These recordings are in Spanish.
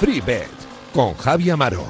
FreeBet con Javi Amaro.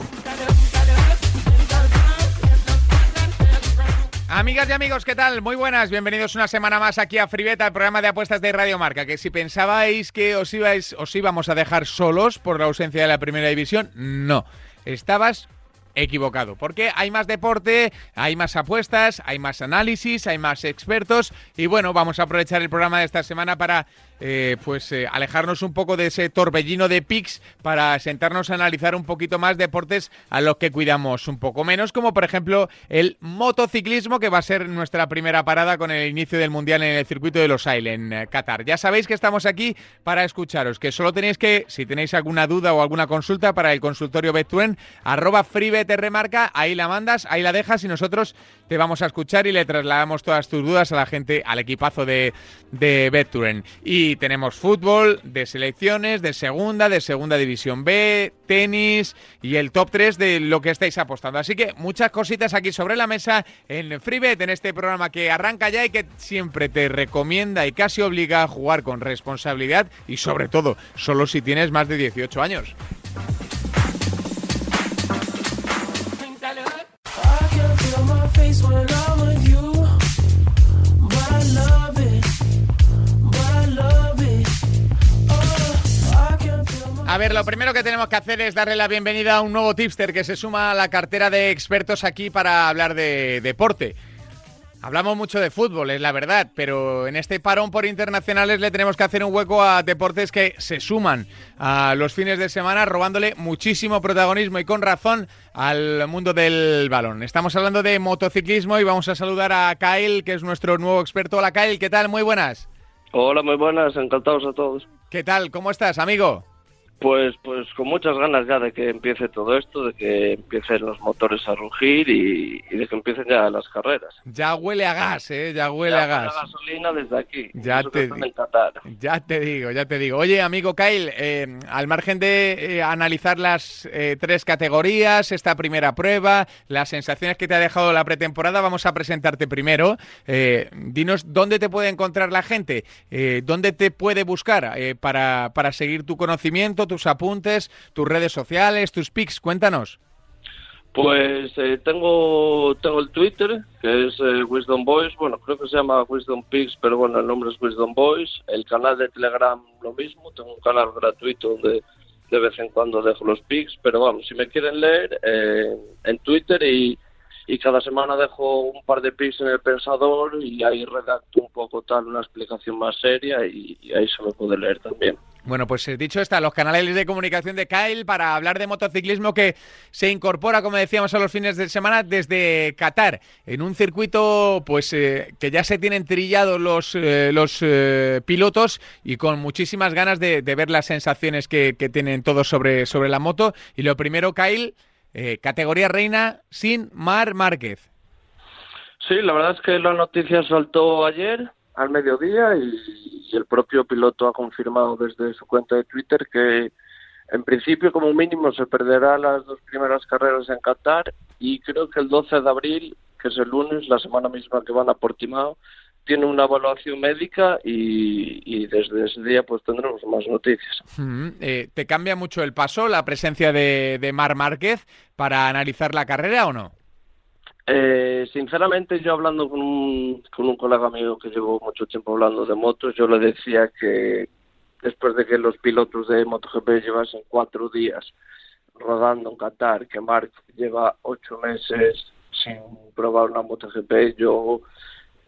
Amigas y amigos, ¿qué tal? Muy buenas, bienvenidos una semana más aquí a FreeBet, al programa de apuestas de Radio Marca. Que si pensabais que os, ibais, os íbamos a dejar solos por la ausencia de la primera división, no. Estabas equivocado, porque hay más deporte, hay más apuestas, hay más análisis, hay más expertos y bueno, vamos a aprovechar el programa de esta semana para eh, pues eh, alejarnos un poco de ese torbellino de pics para sentarnos a analizar un poquito más deportes a los que cuidamos un poco menos, como por ejemplo el motociclismo, que va a ser nuestra primera parada con el inicio del Mundial en el circuito de Los Ailes en eh, Qatar. Ya sabéis que estamos aquí para escucharos, que solo tenéis que, si tenéis alguna duda o alguna consulta para el consultorio Betuen, arroba FreeBetRmarca, ahí la mandas, ahí la dejas y nosotros te vamos a escuchar y le trasladamos todas tus dudas a la gente, al equipazo de, de Betuen. Y tenemos fútbol de selecciones, de segunda, de segunda división B, tenis y el top 3 de lo que estáis apostando. Así que muchas cositas aquí sobre la mesa en FreeBet, en este programa que arranca ya y que siempre te recomienda y casi obliga a jugar con responsabilidad y sobre todo solo si tienes más de 18 años. A ver, lo primero que tenemos que hacer es darle la bienvenida a un nuevo tipster que se suma a la cartera de expertos aquí para hablar de deporte. Hablamos mucho de fútbol, es la verdad, pero en este parón por internacionales le tenemos que hacer un hueco a deportes que se suman a los fines de semana, robándole muchísimo protagonismo y con razón al mundo del balón. Estamos hablando de motociclismo y vamos a saludar a Kyle, que es nuestro nuevo experto. Hola Kyle, ¿qué tal? Muy buenas. Hola, muy buenas, encantados a todos. ¿Qué tal? ¿Cómo estás, amigo? Pues, pues con muchas ganas ya de que empiece todo esto, de que empiecen los motores a rugir y, de que empiecen ya las carreras. Ya huele a gas, ¿eh? Ya huele a gas. gasolina desde aquí. Ya te, ya te digo, ya te digo. Oye, amigo Kyle, eh, al margen de eh, analizar las eh, tres categorías, esta primera prueba, las sensaciones que te ha dejado la pretemporada, vamos a presentarte primero. dinos dónde te puede encontrar la gente, dónde te puede buscar para, para seguir tu conocimiento, tus apuntes, tus redes sociales, tus pics. Cuéntanos. Pues eh, tengo tengo el Twitter, que es eh, Wisdom Boys, bueno, creo que se llama Wisdom Pigs, pero bueno, el nombre es Wisdom Boys. El canal de Telegram lo mismo, tengo un canal gratuito donde de vez en cuando dejo los pics, pero vamos, si me quieren leer, eh, en Twitter y, y cada semana dejo un par de pics en el pensador y ahí redacto un poco tal, una explicación más seria y, y ahí se me puede leer también. Bueno, pues eh, dicho está, los canales de comunicación de Kyle para hablar de motociclismo que se incorpora, como decíamos, a los fines de semana desde Qatar, en un circuito pues eh, que ya se tienen trillados los, eh, los pilotos y con muchísimas ganas de, ver las sensaciones que, tienen todos sobre, sobre la moto. Y lo primero, Kyle, categoría reina sin Mar Márquez. Sí, la verdad es que la noticia saltó ayer al mediodía y el propio piloto ha confirmado desde su cuenta de Twitter que en principio como mínimo se perderá las dos primeras carreras en Qatar y creo que el 12 de abril, que es el lunes, la semana misma que van a Portimao, tiene una evaluación médica y, desde ese día pues tendremos más noticias. Eh, ¿Te cambia mucho el paso la presencia de Mar Márquez para analizar la carrera o no? Eh, sinceramente, yo hablando con un, con un colega mío que llevo mucho tiempo hablando de motos, yo le decía que después de que los pilotos de MotoGP llevasen cuatro días rodando en Qatar, que Mark lleva ocho meses sin probar una MotoGP, yo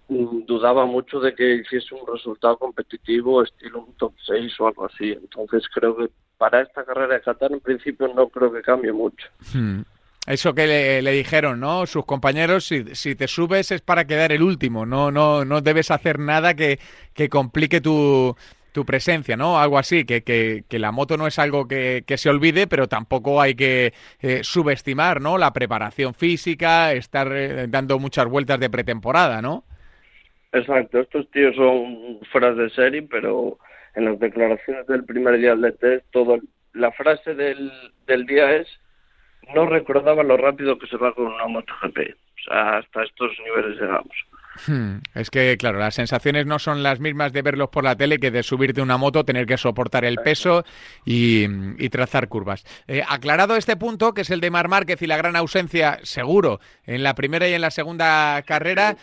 mm, dudaba mucho de que hiciese un resultado competitivo estilo un top 6 o algo así. Entonces creo que para esta carrera de Qatar en principio no creo que cambie mucho. Hmm. Eso que le, dijeron, ¿no? Sus compañeros, si, te subes es para quedar el último, no, no, no debes hacer nada que, que complique tu, tu presencia, ¿no? Algo así, que, que, que la moto no es algo que, que, se olvide, pero tampoco hay que eh, subestimar, ¿no? La preparación física, estar eh, dando muchas vueltas de pretemporada, ¿no? Exacto, estos tíos son fueras de serie, pero en las declaraciones del primer día del test, todo, la frase del, del día es no recordaba lo rápido que se va con una MotoGP. O sea, hasta estos niveles llegamos. Hmm, es que, claro, las sensaciones no son las mismas de verlos por la tele que de subirte una moto, tener que soportar el peso y, trazar curvas. Eh, aclarado este punto, que es el de Mar Márquez y la gran ausencia, seguro, en la primera y en la segunda carrera,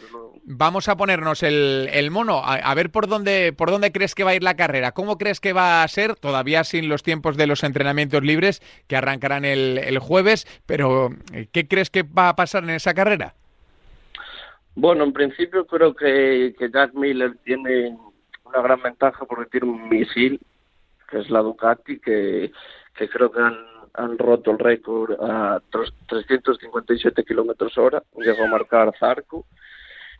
vamos a ponernos el, mono, a, ver por dónde, por dónde crees que va a ir la carrera. ¿Cómo crees que va a ser? Todavía sin los tiempos de los entrenamientos libres que arrancarán el, el jueves, pero eh, ¿qué crees que va a pasar en esa carrera? Bueno, en principio creo que, Jack Miller tiene una gran ventaja porque tiene un misil, que es la Ducati, que, creo que han, han roto el récord a 357 kilómetros hora, llegó a marcar Zarco,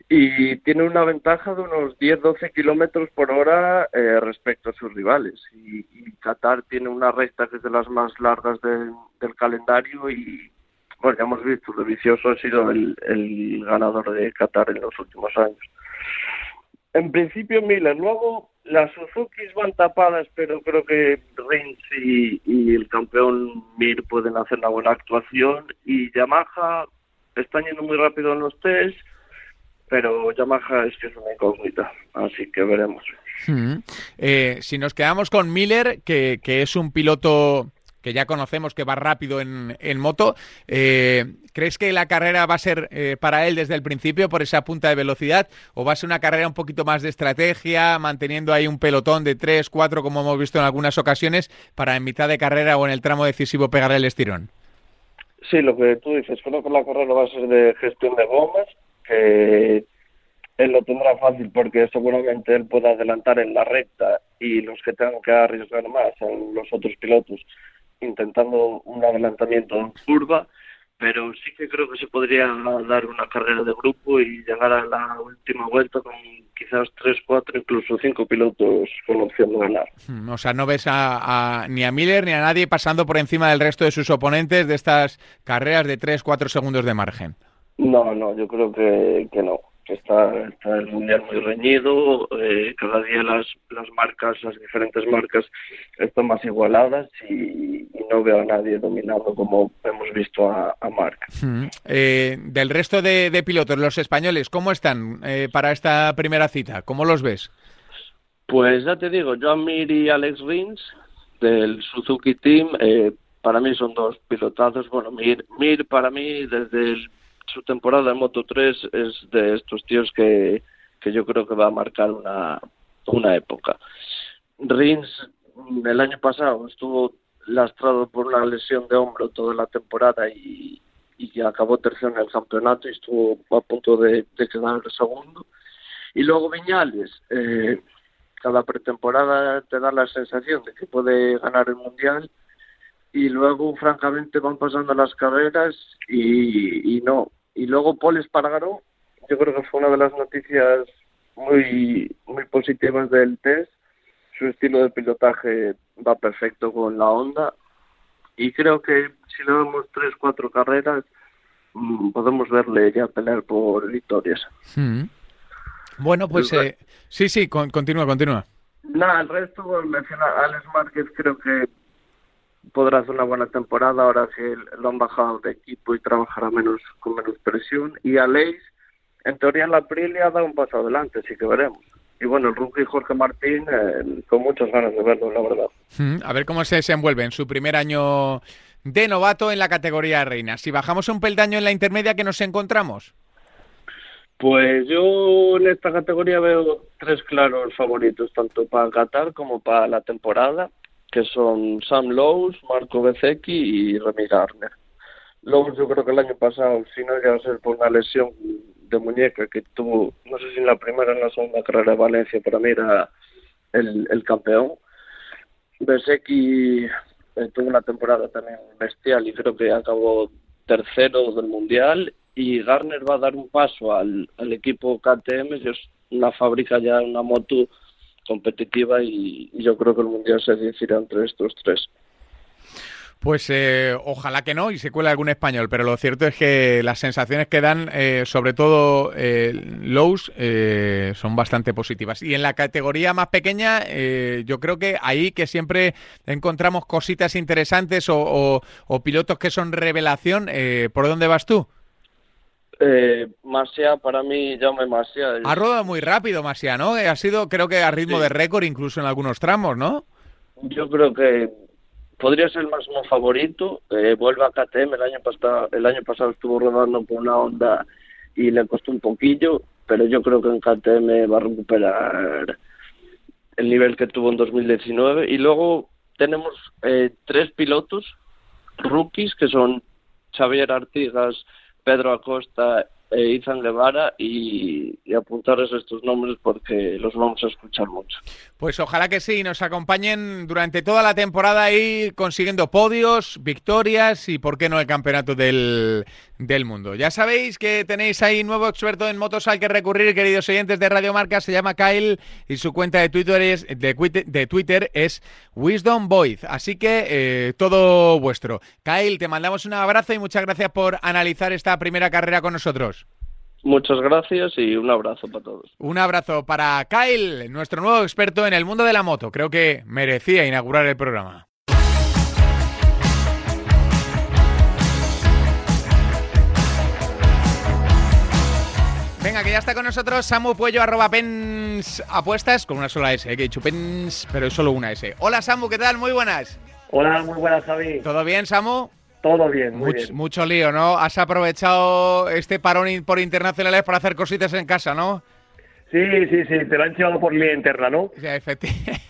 y tiene una ventaja de unos 10-12 kilómetros por hora eh, respecto a sus rivales. Y, y, Qatar tiene una recta que es de las más largas del calendario y bueno, ya hemos visto, lo vicioso ha sido el, ganador de Qatar en los últimos años. En principio Miller, luego las Suzuki van tapadas, pero creo que Rins y, el campeón Mir pueden hacer una buena actuación y Yamaha están yendo muy rápido en los test, pero Yamaha es que es una incógnita, así que veremos. Hmm. Eh, si nos quedamos con Miller, que, que es un piloto que ya conocemos que va rápido en, moto. Eh, ¿Crees que la carrera va a ser eh, para él desde el principio por esa punta de velocidad o va a ser una carrera un poquito más de estrategia, manteniendo ahí un pelotón de 3, 4 como hemos visto en algunas ocasiones para en mitad de carrera o en el tramo decisivo pegar el estirón? Sí, lo que tú dices, creo que la carrera va a ser de gestión de gomas, que él lo tendrá fácil porque seguramente él pueda adelantar en la recta y los que tengan que arriesgar más son los otros pilotos intentando un adelantamiento en curva, pero sí que creo que se podría dar una carrera de grupo y llegar a la última vuelta con quizás tres, cuatro, incluso cinco pilotos con opción de ganar. Hmm, o sea, no ves a, ni a Miller ni a nadie pasando por encima del resto de sus oponentes de estas carreras de tres, cuatro segundos de margen. No, no, yo creo que, que no está, está el mundial muy reñido, eh, cada día las, las marcas, las diferentes marcas están más igualadas y, no veo a nadie dominando como hemos visto a, a Marc. Eh, del resto de, pilotos, los españoles, ¿cómo están eh, para esta primera cita? ¿Cómo los ves? Pues ya te digo, Joan Mir y Alex Rins del Suzuki Team, para mí son dos pilotazos. Bueno, Mir, Mir para mí desde el su temporada en Moto 3 es de estos tíos que, que yo creo que va a marcar una, una época. Rins el año pasado estuvo lastrado por una lesión de hombro toda la temporada y, y acabó tercero en el campeonato y estuvo a punto de, de quedar el segundo. Y luego Viñales, eh, cada pretemporada te da la sensación de que puede ganar el mundial y luego francamente van pasando las carreras y, y no. Y luego Paul Espargaro, yo creo que fue una de las noticias muy, muy positivas del test. Su estilo de pilotaje va perfecto con la Honda y creo que si le damos tres, cuatro carreras mm, podemos verle ya pelear por victorias. Hmm. Bueno, pues eh, sí, sí, continúa, continúa. Nada, el resto, bueno, menciona Alex Márquez, creo que podrá hacer una buena temporada ahora que lo han bajado de equipo y trabajará menos con menos presión. Y a Leis, en teoría en la Aprilia ha dado un paso adelante, así que veremos. Y bueno, el rookie Jorge Martín, eh, con muchas ganas de verlo, la verdad. Hmm, a ver cómo se desenvuelve en su primer año de novato en la categoría reina. Si bajamos un peldaño en la intermedia, ¿qué nos encontramos? Pues yo en esta categoría veo tres claros favoritos, tanto para Qatar como para la temporada que son Sam Lowe's, Marco Bezzecchi y Remy Garner. Lowe's yo creo que el año pasado, si no llega a ser por una lesión de muñeca que tuvo, no sé si en la primera o en la segunda carrera de Valencia, para mí era el, el campeón. Bezzecchi eh, tuvo una temporada también bestial y creo que acabó tercero del Mundial y Garner va a dar un paso al, al equipo KTM, es una fábrica ya una moto competitiva y, yo creo que el Mundial se decidirá entre estos tres. Pues eh, ojalá que no y se cuele algún español, pero lo cierto es que las sensaciones que dan, eh, sobre todo eh, Lowe's, eh, son bastante positivas. Y en la categoría más pequeña, eh, yo creo que ahí que siempre encontramos cositas interesantes o, o- o pilotos que son revelación, eh, ¿por dónde vas tú? Eh, Masia, para mí, Jaume Masia. Ha rodado muy rápido, Masia, ¿no? Eh, Ha sido, creo que a ritmo Sí. de récord, incluso en algunos tramos, ¿no? Yo creo que podría ser el máximo favorito. Eh, vuelve a KTM. El año, pasado, el año pasado estuvo rodando por una onda y le costó un poquillo, pero yo creo que en KTM va a recuperar el nivel que tuvo en 2019. Y luego tenemos eh, tres pilotos rookies que son Xavier Artigas, Pedro Acosta e Izan Guevara y, y apuntarles estos nombres porque los vamos a escuchar mucho. Pues ojalá que sí, nos acompañen durante toda la temporada ahí consiguiendo podios, victorias y, por qué no, el campeonato del, del mundo. Ya sabéis que tenéis ahí nuevo experto en motos al que recurrir, queridos oyentes de Radio Marca, se llama Kyle y su cuenta de Twitter es, de, de Twitter es Wisdom Voice. Así que eh, todo vuestro. Kyle, te mandamos un abrazo y muchas gracias por analizar esta primera carrera con nosotros. Muchas gracias y un abrazo para todos. Un abrazo para Kyle, nuestro nuevo experto en el mundo de la moto. Creo que merecía inaugurar el programa. Venga, que ya está con nosotros Samu Puello, arroba pens apuestas, con una sola S, eh, que he dicho pens, pero es solo una S. Hola Samu, ¿qué tal? Muy buenas. Hola, muy buenas, Javi. ¿Todo bien, Samu? Todo bien, muy Much- bien. mucho lío, ¿no? Has aprovechado este parón por internacionales para hacer cositas en casa, ¿no? Sí, sí, sí, te lo han llevado por línea interna, ¿no? Efecti-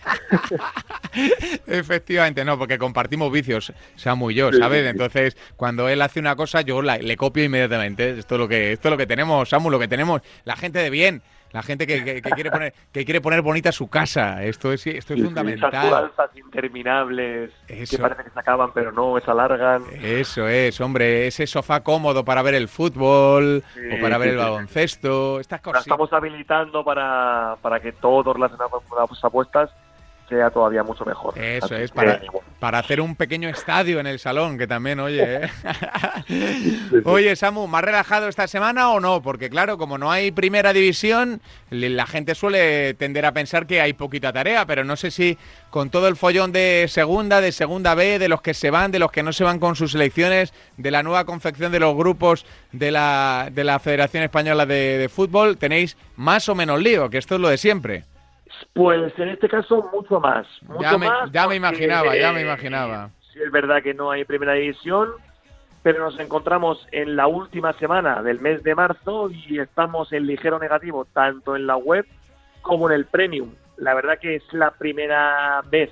Efectivamente, no, porque compartimos vicios, Samu y yo, ¿sabes? Entonces, cuando él hace una cosa, yo la- le copio inmediatamente. Esto es lo que, esto es lo que tenemos, Samu, lo que tenemos. La gente de bien, la gente que, que- que quiere poner, que quiere poner bonita su casa. Esto es, esto es Esas fundamental. mudanzas interminables Eso. que parece que se acaban, pero no, se alargan. Eso es, hombre, ese sofá cómodo para ver el fútbol Sí, o para ver sí, el sí. baloncesto, estas La cosas. estamos habilitando para, para que todo relacionado con las apuestas sea todavía mucho mejor. Eso Así es, que, para, bueno, para hacer un pequeño estadio en el salón, que también, oye. ¿eh? oye, Samu, ¿más relajado esta semana o no? Porque claro, como no hay primera división, la gente suele tender a pensar que hay poquita tarea, pero no sé si con todo el follón de segunda, de segunda B, de los que se van, de los que no se van con sus selecciones, de la nueva confección de los grupos de la, de la Federación Española de, de Fútbol, tenéis más o menos lío, que esto es lo de siempre. Pues en este caso mucho más. Mucho Ya me- más ya me porque, imaginaba, ya me eh, imaginaba. Sí, es verdad que no hay primera división, pero nos encontramos en la última semana del mes de marzo y estamos en ligero negativo tanto en la web como en el premium. La verdad que es la primera vez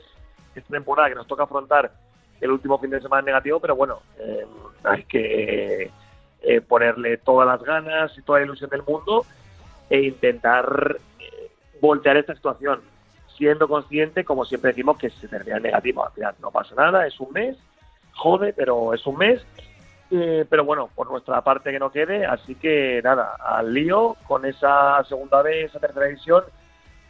esta temporada que nos toca afrontar el último fin de semana negativo, pero bueno, eh, hay que eh, ponerle todas las ganas y toda la ilusión del mundo e intentar voltear esta situación, siendo consciente, como siempre decimos, que se termina en negativo. Al final no pasa nada, es un mes, jode, pero es un mes. Eh, pero bueno, por nuestra parte que no quede, así que nada, al lío con esa segunda vez, esa tercera división,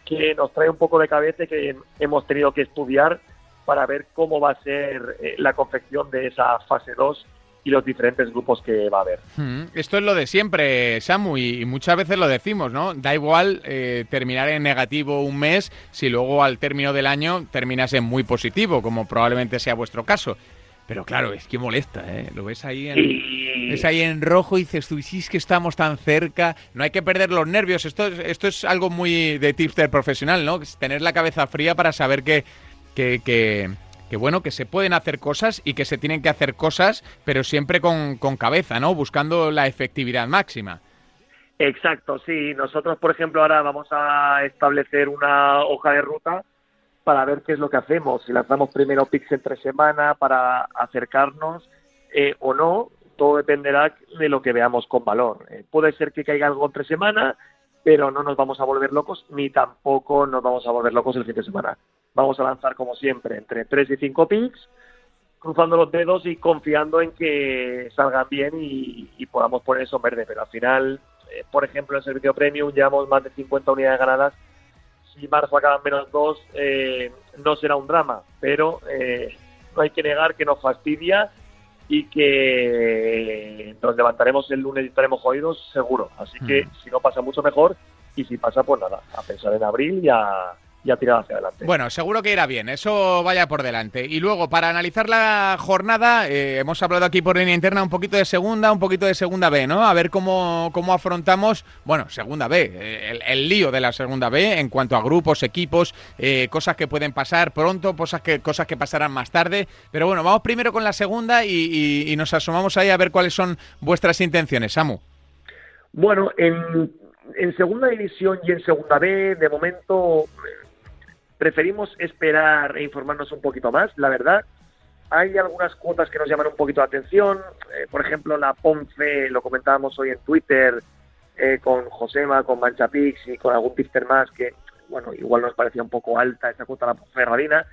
que nos trae un poco de cabeza que hemos tenido que estudiar para ver cómo va a ser eh, la confección de esa fase 2 y los diferentes grupos que va a haber. Mm, Esto es lo de siempre, Samu, y muchas veces lo decimos, ¿no? Da igual eh, terminar en negativo un mes si luego al término del año terminas en muy positivo, como probablemente sea vuestro caso. Pero claro, es que molesta, ¿eh? Lo ves ahí en, ves ahí en rojo y dices tú, sí, es que estamos tan cerca. No hay que perder los nervios. Esto, es- esto es algo muy de tipster profesional, ¿no? Es Tener la cabeza fría para saber que, que, que, que, bueno, que se pueden hacer cosas y que se tienen que hacer cosas, pero siempre con, con cabeza, ¿no? Buscando la efectividad máxima. Exacto, sí. Nosotros, por ejemplo, ahora vamos a establecer una hoja de ruta para ver qué es lo que hacemos. Si lanzamos primero picks entre semana para acercarnos eh, o no, todo dependerá de lo que veamos con valor. Eh, puede ser que caiga algo entre semana, pero no nos vamos a volver locos, ni tampoco nos vamos a volver locos el fin de semana. Vamos a lanzar, como siempre, entre 3 y 5 picks, cruzando los dedos y confiando en que salgan bien y, y podamos poner eso en verde. Pero al final, eh, por ejemplo, en el servicio premium llevamos más de 50 unidades ganadas. Si marzo acaba en menos 2, no será un drama, pero eh, no hay que negar que nos fastidia y que nos levantaremos el lunes y estaremos jodidos seguro. Así que si no pasa mucho mejor y si pasa pues nada, a pensar en abril y a, ya tirado hacia adelante. Bueno, seguro que irá bien, eso vaya por delante. Y luego, para analizar la jornada, eh, hemos hablado aquí por línea interna un poquito de segunda, un poquito de segunda B, ¿no? A ver cómo, cómo afrontamos, bueno, segunda B, eh, el, lío de la segunda B en cuanto a grupos, equipos, eh, cosas que pueden pasar pronto, cosas que, cosas que pasarán más tarde. Pero bueno, vamos primero con la segunda y, y nos asomamos ahí a ver cuáles son vuestras intenciones, Samu. Bueno, en, en segunda división y en segunda B, de momento preferimos esperar e informarnos un poquito más, la verdad. Hay algunas cuotas que nos llaman un poquito la atención, eh, por ejemplo la Ponce, lo comentábamos hoy en Twitter eh, con Josema, con Manchapix y con algún tipster más que, bueno, igual nos parecía un poco alta esa cuota la Ferradina.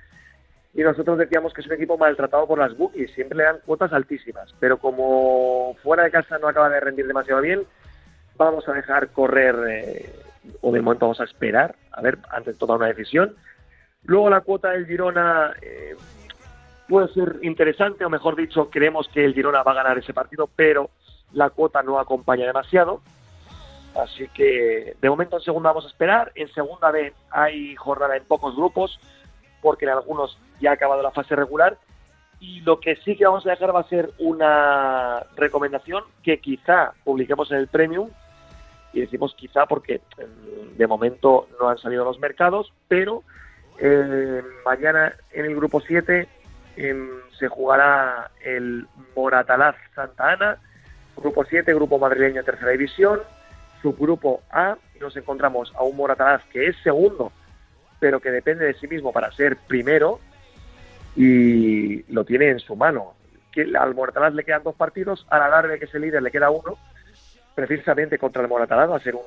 Y nosotros decíamos que es un equipo maltratado por las bookies, siempre le dan cuotas altísimas, pero como fuera de casa no acaba de rendir demasiado bien, vamos a dejar correr, eh, o de momento vamos a esperar, a ver, antes de tomar una decisión. Luego la cuota del Girona eh, puede ser interesante, o mejor dicho, creemos que el Girona va a ganar ese partido, pero la cuota no acompaña demasiado. Así que de momento en segunda vamos a esperar. En segunda vez hay jornada en pocos grupos, porque en algunos ya ha acabado la fase regular. Y lo que sí que vamos a dejar va a ser una recomendación que quizá publiquemos en el Premium. Y decimos quizá porque mm, de momento no han salido los mercados, pero eh, mañana en el grupo 7 em, se jugará el Moratalaz Santa Ana, grupo 7, grupo madrileño tercera división, subgrupo A, y nos encontramos a un Moratalaz que es segundo, pero que depende de sí mismo para ser primero, y lo tiene en su mano. Que al Moratalaz le quedan dos partidos, a la Larve, que es el líder, le queda uno, precisamente contra el Moratalaz, va a ser un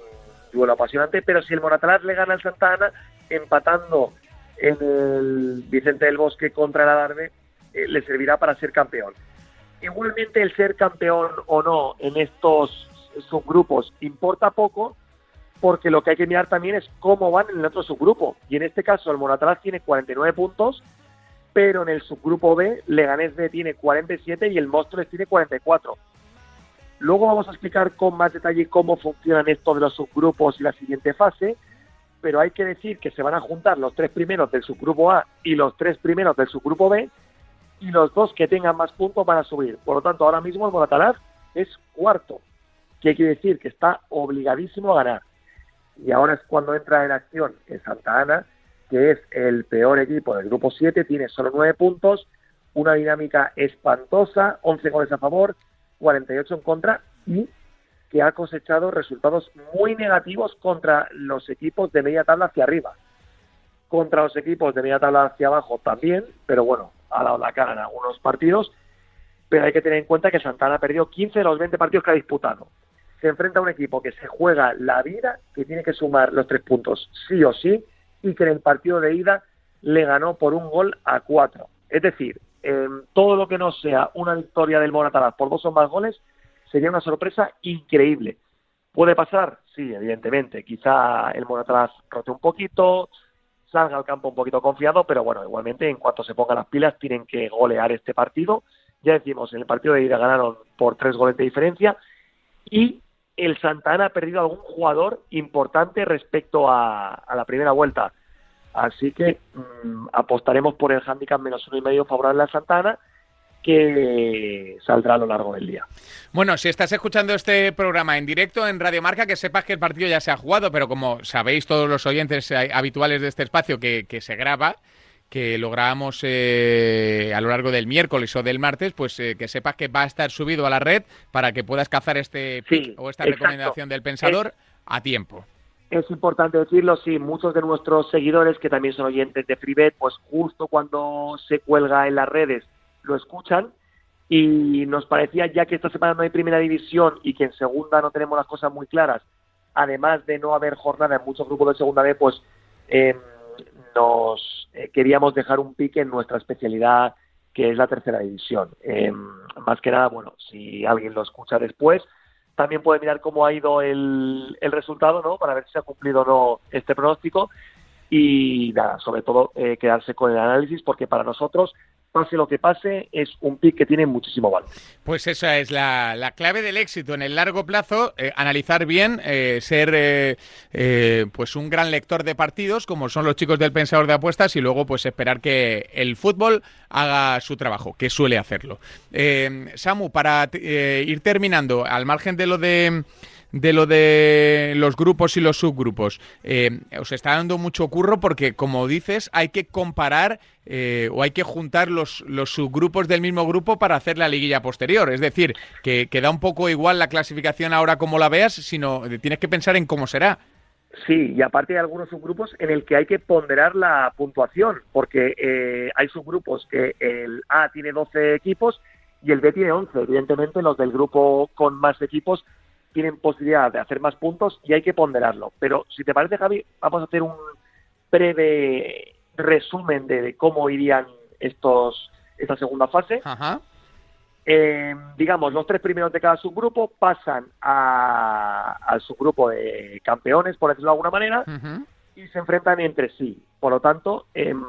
duelo apasionante, pero si el Moratalaz le gana al Santa Ana, empatando en el Vicente del Bosque contra el Adarve eh, le servirá para ser campeón. Igualmente el ser campeón o no en estos subgrupos importa poco porque lo que hay que mirar también es cómo van en el otro subgrupo. Y en este caso el Moratalaz tiene 49 puntos, pero en el subgrupo B Leganés B tiene 47 y el Móstoles tiene 44. Luego vamos a explicar con más detalle cómo funcionan estos de los subgrupos y la siguiente fase, pero hay que decir que se van a juntar los tres primeros del subgrupo A y los tres primeros del subgrupo B, y los dos que tengan más puntos van a subir. Por lo tanto, ahora mismo el Moratalaz es cuarto, que quiere decir que está obligadísimo a ganar. Y ahora es cuando entra en acción el Santa Ana, que es el peor equipo del grupo 7, tiene solo nueve puntos, una dinámica espantosa, 11 goles a favor, 48 en contra y que ha cosechado resultados muy negativos contra los equipos de media tabla hacia arriba. Contra los equipos de media tabla hacia abajo también, pero bueno, ha dado la cara en algunos partidos. Pero hay que tener en cuenta que Santana ha perdido 15 de los 20 partidos que ha disputado. Se enfrenta a un equipo que se juega la vida, que tiene que sumar los tres puntos sí o sí, y que en el partido de ida le ganó por un gol a cuatro. Es decir, todo lo que no sea una victoria del Moratalaz por dos o más goles sería una sorpresa increíble. ¿Puede pasar? Sí, evidentemente. Quizá el Moratalaz rote un poquito, salga al campo un poquito confiado, pero bueno, igualmente en cuanto se pongan las pilas tienen que golear este partido. Ya decimos, en el partido de ida ganaron por tres goles de diferencia y el Santana ha perdido algún jugador importante respecto a, la primera vuelta. Así que mm, apostaremos por el handicap menos uno y medio favorable a Santana que saldrá a lo largo del día. Bueno, si estás escuchando este programa en directo en Radio Marca, que sepas que el partido ya se ha jugado, pero como sabéis todos los oyentes habituales de este espacio que, se graba, que lo grabamos eh, a lo largo del miércoles o del martes, pues eh, que sepas que va a estar subido a la red para que puedas cazar este o esta recomendación del pensador a tiempo. Es importante decirlo, sí, muchos de nuestros seguidores que también son oyentes de FreeBet, pues justo cuando se cuelga en las redes lo escuchan y nos parecía ya que esta semana no hay primera división y que en segunda no tenemos las cosas muy claras, además de no haber jornada en muchos grupos de segunda B, pues em, nos eh, queríamos dejar un pique en nuestra especialidad que es la tercera división. Em, más que nada, bueno, si alguien lo escucha después, también puede mirar cómo ha ido el, el resultado, ¿no? Para ver si se ha cumplido o no este pronóstico y nada, sobre todo eh, quedarse con el análisis porque para nosotros pase lo que pase, es un pick que tiene muchísimo valor. Pues esa es la, clave del éxito en el largo plazo, eh, analizar bien, eh, ser eh, pues un gran lector de partidos, como son los chicos del Pensador de Apuestas, y luego pues esperar que el fútbol haga su trabajo, que suele hacerlo. Samu, para ir terminando, al margen de lo de de lo de los grupos y los subgrupos. Eh, os está dando mucho curro porque, como dices, hay que comparar eh, o hay que juntar los, los, subgrupos del mismo grupo para hacer la liguilla posterior. Es decir, que, da un poco igual la clasificación ahora como la veas, sino tienes que pensar en cómo será. Sí, y aparte hay algunos subgrupos en el que hay que ponderar la puntuación, porque eh, hay subgrupos que el A tiene 12 equipos y el B tiene 11. Evidentemente, los del grupo con más equipos tienen posibilidad de hacer más puntos y hay que ponderarlo. Pero si te parece, Javi, vamos a hacer un breve resumen de, cómo irían estos esta segunda fase. Eh, digamos, los tres primeros de cada subgrupo pasan al subgrupo de campeones, por decirlo de alguna manera, y se enfrentan entre sí. Por lo tanto, em,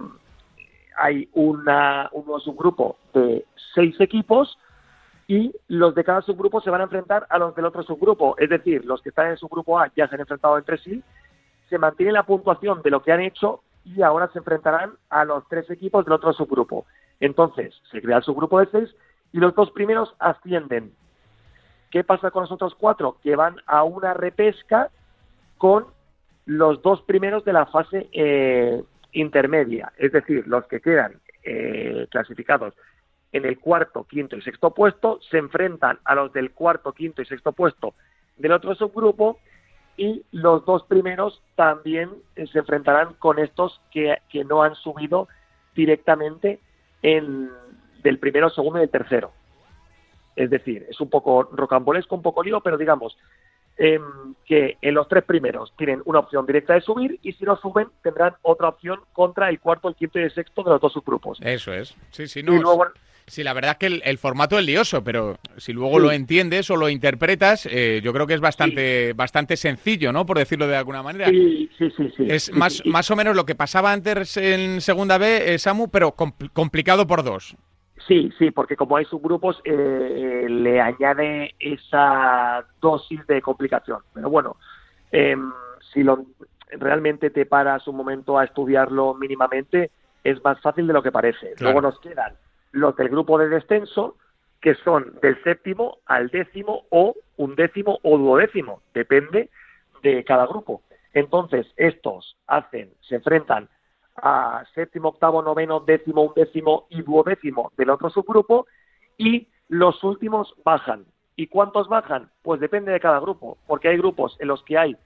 hay una, un nuevo subgrupo de seis equipos y los de cada subgrupo se van a enfrentar a los del otro subgrupo. Es decir, los que están en el subgrupo A ya se han enfrentado entre sí, se mantiene la puntuación de lo que han hecho y ahora se enfrentarán a los tres equipos del otro subgrupo. Entonces, se crea el subgrupo de seis y los dos primeros ascienden. ¿Qué pasa con los otros cuatro? Que van a una repesca con los dos primeros de la fase eh, intermedia, es decir, los que quedan eh, clasificados en el cuarto, quinto y sexto puesto, se enfrentan a los del cuarto, quinto y sexto puesto del otro subgrupo y los dos primeros también eh, se enfrentarán con estos que, no han subido directamente en, del primero, segundo y el tercero. Es decir, es un poco rocambolesco, un poco lío, pero digamos em, que en los tres primeros tienen una opción directa de subir y si no suben tendrán otra opción contra el cuarto, el quinto y el sexto de los dos subgrupos. Eso es. Sí, sí, no. Y luego, Sí, la verdad es que el, formato es lioso, pero si luego lo entiendes o lo interpretas, eh, yo creo que es bastante, bastante sencillo, ¿no? Por decirlo de alguna manera. Sí, sí, sí. Es más, más o menos lo que pasaba antes en segunda B, eh, Samu, pero complicado por dos. Sí, sí, porque como hay subgrupos, eh, le añade esa dosis de complicación. Pero bueno, em, si lo, realmente te paras un momento a estudiarlo mínimamente, es más fácil de lo que parece. Luego nos quedan los del grupo de descenso, que son del séptimo al décimo o un décimo o duodécimo, depende de cada grupo. Entonces, estos hacen, se enfrentan a séptimo, octavo, noveno, décimo, undécimo y duodécimo del otro subgrupo y los últimos bajan. ¿Y cuántos bajan? Pues depende de cada grupo, porque hay grupos en los que hay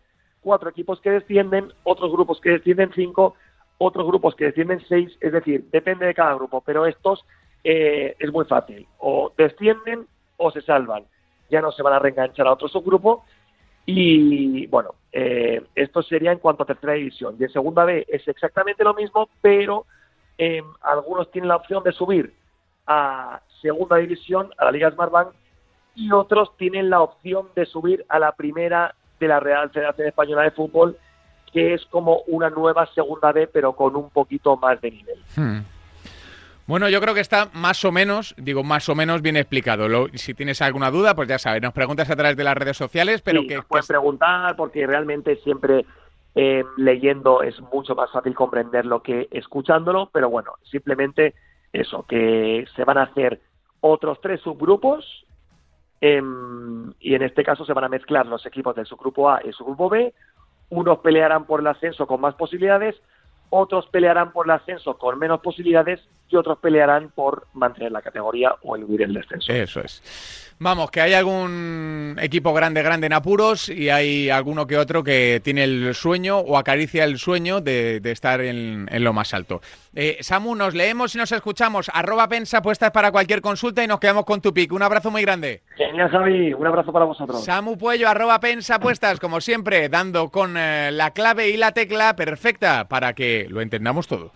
cuatro equipos que descienden, otros grupos que descienden cinco, otros grupos que descienden seis, es decir, depende de cada grupo, pero estos eh, es muy fácil. O descienden o se salvan. Ya no se van a reenganchar a otro subgrupo. Y bueno, eh, esto sería en cuanto a tercera división. Y en segunda B es exactamente lo mismo, pero eh, algunos tienen la opción de subir a segunda división, a la Liga Smartbank, y otros tienen la opción de subir a la primera de la Real Federación Española de Fútbol, que es como una nueva segunda B, pero con un poquito más de nivel. Hmm. Bueno, yo creo que está más o menos, digo más o menos bien explicado. si tienes alguna duda, pues ya sabes, nos preguntas a través de las redes sociales, pero que... puedes preguntar porque realmente siempre eh, leyendo es mucho más fácil comprenderlo que escuchándolo, pero bueno, simplemente eso, que se van a hacer otros tres subgrupos em, y en este caso se van a mezclar los equipos del subgrupo A y el subgrupo B, unos pelearán por el ascenso con más posibilidades, otros pelearán por el ascenso con menos posibilidades y otros pelearán por mantener la categoría o eludir el descenso. Eso es. Vamos, que hay algún equipo grande, grande en apuros y hay alguno que otro que tiene el sueño o acaricia el sueño de, estar en, lo más alto. Eh, Samu, nos leemos y nos escuchamos. Arroba Pensa, puestas para cualquier consulta y nos quedamos con tu pick. Un abrazo muy grande. Genial, Javi. Un abrazo para vosotros. Samu Puello, arroba Pensa, puestas, como siempre, dando con eh, la clave y la tecla perfecta para que lo entendamos todo.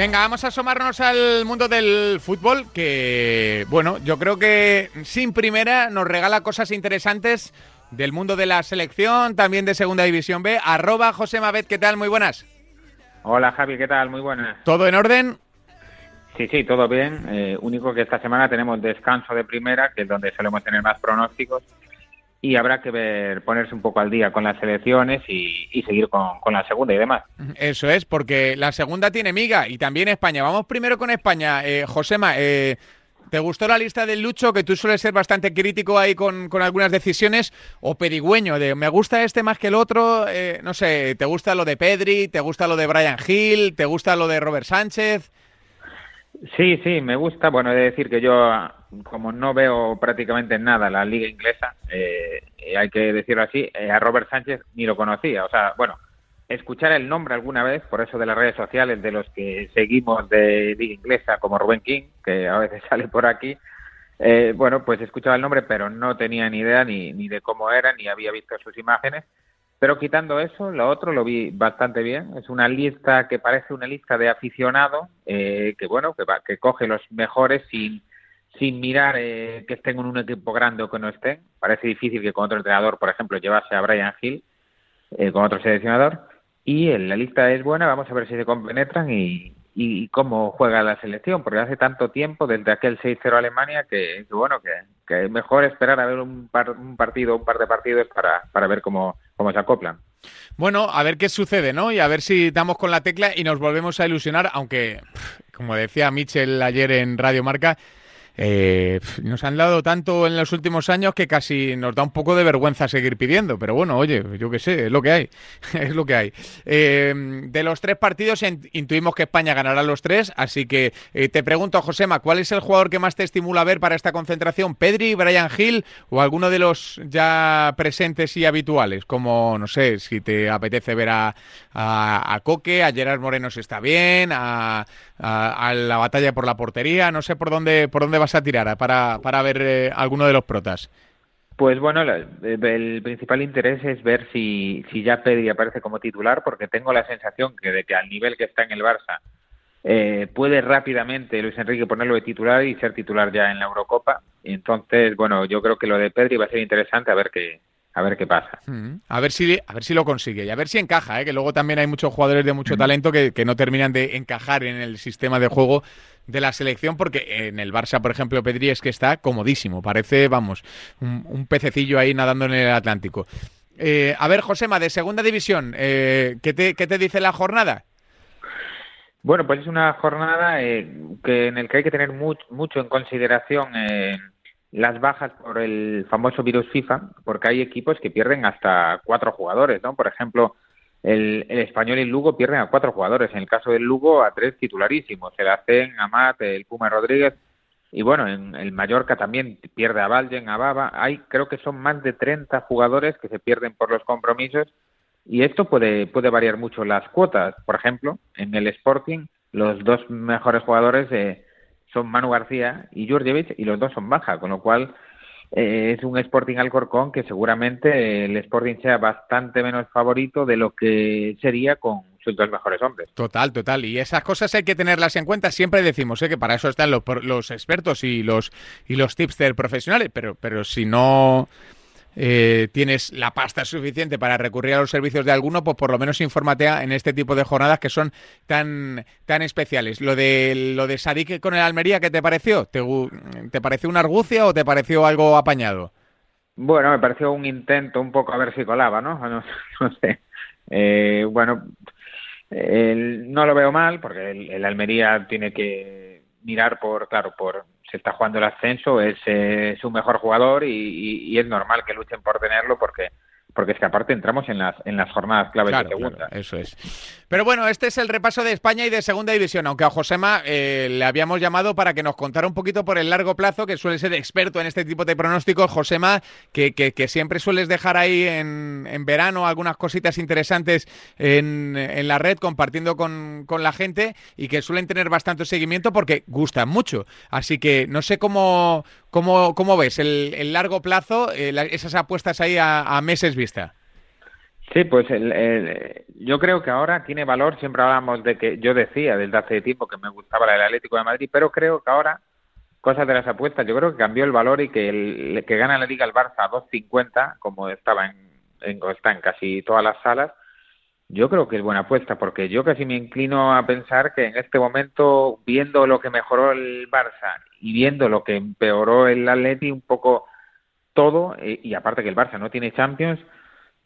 Venga, vamos a asomarnos al mundo del fútbol, que, bueno, yo creo que sin primera nos regala cosas interesantes del mundo de la selección, también de Segunda División B. Arroba José Mabet, ¿qué tal? Muy buenas. Hola Javi, ¿qué tal? Muy buenas. ¿Todo en orden? Sí, sí, todo bien. Eh, único que esta semana tenemos descanso de primera, que es donde solemos tener más pronósticos y habrá que ver, ponerse un poco al día con las selecciones y, seguir con, la segunda y demás. Eso es, porque la segunda tiene miga y también España. Vamos primero con España. Eh, Josema, eh, ¿te gustó la lista del Lucho? Que tú sueles ser bastante crítico ahí con, algunas decisiones, o pedigüeño, de me gusta este más que el otro, eh, no sé, ¿te gusta lo de Pedri? ¿Te gusta lo de Brian Hill? ¿Te gusta lo de Robert Sánchez? Sí, sí, me gusta. Bueno, he de decir que yo, como no veo prácticamente nada la liga inglesa, eh, hay que decirlo así, eh, a Robert Sánchez ni lo conocía. O sea, bueno, escuchar el nombre alguna vez, por eso de las redes sociales de los que seguimos de liga inglesa, como Rubén King, que a veces sale por aquí, eh, bueno, pues escuchaba el nombre, pero no tenía ni idea ni, ni de cómo era, ni había visto sus imágenes. Pero quitando eso, lo otro lo vi bastante bien. Es una lista que parece una lista de aficionados, eh, que bueno, que, que coge los mejores sin, sin mirar eh, que estén en un equipo grande o que no estén. Parece difícil que con otro entrenador, por ejemplo, llevase a Brian Hill, eh, con otro seleccionador. Y la lista es buena, vamos a ver si se compenetran y, y cómo juega la selección, porque hace tanto tiempo, desde aquel 6-0 Alemania, que, bueno, que, es mejor esperar a ver un, par, un partido, un par de partidos para, para ver cómo, cómo se acoplan. Bueno, a ver qué sucede, ¿no? Y a ver si damos con la tecla y nos volvemos a ilusionar, aunque, como decía Michel ayer en Radio Marca, eh, nos han dado tanto en los últimos años que casi nos da un poco de vergüenza seguir pidiendo. Pero bueno, oye, yo qué sé, es lo que hay. es lo que hay. Eh, de los tres partidos intuimos que España ganará los tres. Así que eh, te pregunto, Josema, ¿cuál es el jugador que más te estimula a ver para esta concentración? ¿Pedri, Brian Hill o alguno de los ya presentes y habituales? Como, no sé, si te apetece ver a, a, Coque, a Gerard Moreno si está bien, a, a, la batalla por la portería. No sé por dónde, por dónde vas a tirar eh, para, para ver eh, alguno de los protas? Pues bueno, el principal interés es ver si, si ya Pedri aparece como titular, porque tengo la sensación que de que al nivel que está en el Barça eh, puede rápidamente Luis Enrique ponerlo de titular y ser titular ya en la Eurocopa. Entonces, bueno, yo creo que lo de Pedri va a ser interesante a ver qué, a ver qué pasa. Mm. A ver si a ver si lo consigue y a ver si encaja, ¿eh? que luego también hay muchos jugadores de mucho talento que, que, no terminan de encajar en el sistema de juego de la selección, porque en el Barça, por ejemplo, Pedri es que está comodísimo, parece, vamos, un, pececillo ahí nadando en el Atlántico. Eh, a ver, Josema, de segunda división, eh, ¿qué, te, ¿qué te dice la jornada? Bueno, pues es una jornada eh, que en el que hay que tener mucho en consideración las bajas por el famoso virus FIFA, porque hay equipos que pierden hasta cuatro jugadores, ¿no? Por ejemplo, el, español y el Lugo pierden a cuatro jugadores. En el caso del Lugo, a tres titularísimos. El Acen, Amat, el Puma Rodríguez. Y bueno, en el Mallorca también pierde a Valgen, a Baba. Hay, creo que son más de 30 jugadores que se pierden por los compromisos. Y esto puede, puede variar mucho las cuotas. Por ejemplo, en el Sporting, los dos mejores jugadores eh, son Manu García y Jurjevic, y los dos son baja, con lo cual eh, es un Sporting Alcorcón que seguramente el Sporting sea bastante menos favorito de lo que sería con sus dos mejores hombres. Total, total. Y esas cosas hay que tenerlas en cuenta. Siempre decimos ¿eh? que para eso están los, los expertos y los, y los tipsters profesionales, pero, pero si no eh, tienes la pasta suficiente para recurrir a los servicios de alguno, pues por lo menos infórmate en este tipo de jornadas que son tan, tan especiales. Lo de lo de Sadik con el Almería, ¿qué te pareció? ¿Te, ¿Te pareció una argucia o te pareció algo apañado? Bueno, me pareció un intento un poco a ver si colaba, ¿no? No, sé. Eh, bueno, no lo veo mal porque el Almería tiene que mirar por, claro, por se está jugando el ascenso, es eh, su mejor jugador y, es normal que luchen por tenerlo porque porque es que aparte entramos en las, en las jornadas claves de segunda. eso es. Pero bueno, este es el repaso de España y de Segunda División, aunque a Josema eh, le habíamos llamado para que nos contara un poquito por el largo plazo, que suele ser experto en este tipo de pronósticos. Josema, que, que, siempre sueles dejar ahí en, en verano algunas cositas interesantes en, en la red, compartiendo con, con, la gente y que suelen tener bastante seguimiento porque gustan mucho. Así que no sé cómo, cómo, cómo ves el, el largo plazo, eh, esas apuestas ahí a, meses vista. Sí, pues yo creo que ahora tiene valor, siempre hablamos de que yo decía desde hace tiempo que me gustaba el Atlético de Madrid, pero creo que ahora, cosas de las apuestas, yo creo que cambió el valor y que el que gana la Liga el Barça a 2.50, como estaba en, en, está en casi todas las salas, yo creo que es buena apuesta, porque yo casi me inclino a pensar que en este momento, viendo lo que mejoró el Barça y viendo lo que empeoró el Atleti, un poco todo, eh, y aparte que el Barça no tiene Champions,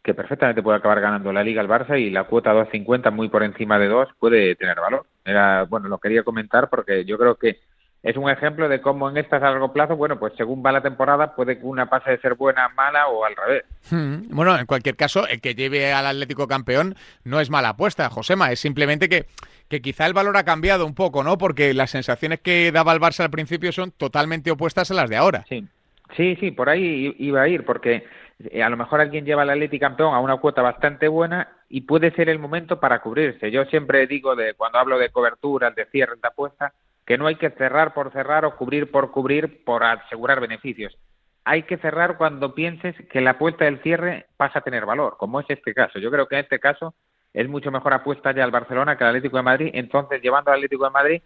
que perfectamente puede acabar ganando la Liga el Barça y la cuota 2.50 muy por encima de 2 puede tener valor. Era, bueno, lo quería comentar porque yo creo que es un ejemplo de cómo en estas a largo plazo, bueno, pues según va la temporada, puede que una pase de ser buena, mala o al revés. Hmm. Bueno, en cualquier caso, el que lleve al Atlético campeón no es mala apuesta, Josema, es simplemente que, que quizá el valor ha cambiado un poco, ¿no? Porque las sensaciones que daba el Barça al principio son totalmente opuestas a las de ahora. Sí, sí, sí por ahí iba a ir, porque eh, a lo mejor alguien lleva al Atlético campeón a una cuota bastante buena y puede ser el momento para cubrirse. Yo siempre digo, de cuando hablo de coberturas, de cierre de apuesta, que no hay que cerrar por cerrar o cubrir por cubrir por asegurar beneficios. Hay que cerrar cuando pienses que la apuesta del cierre pasa a tener valor, como es este caso. Yo creo que en este caso es mucho mejor apuesta ya al Barcelona que al Atlético de Madrid. Entonces, llevando al Atlético de Madrid,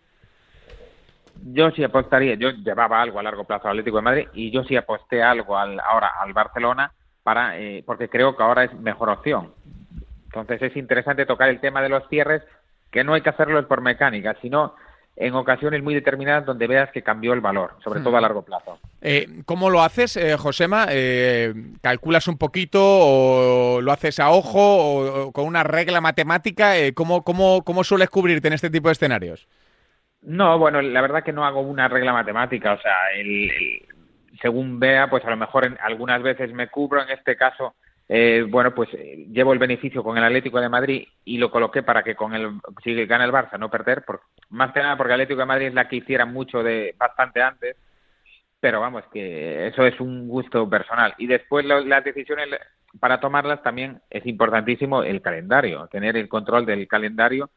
yo sí apostaría, yo llevaba algo a largo plazo al Atlético de Madrid y yo sí aposté algo al, ahora al Barcelona para eh, porque creo que ahora es mejor opción. Entonces es interesante tocar el tema de los cierres, que no hay que hacerlo por mecánica, sino en ocasiones muy determinadas donde veas que cambió el valor, sobre todo a largo plazo. Eh, ¿Cómo lo haces, eh, Josema? Eh, ¿Calculas un poquito o lo haces a ojo o, con una regla matemática? Eh, ¿cómo, cómo, cómo sueles cubrirte en este tipo de escenarios? No, bueno, la verdad que no hago una regla matemática, o sea, según vea, pues a lo mejor en, algunas veces me cubro, en este caso eh, bueno, pues eh, llevo el beneficio con el Atlético de Madrid y lo coloqué para que con el si gana el Barça no perder, por, más que nada porque el Atlético de Madrid es la que hiciera mucho de bastante antes, pero vamos, que eso es un gusto personal. Y después las decisiones para tomarlas también es importantísimo el calendario, tener el control del calendario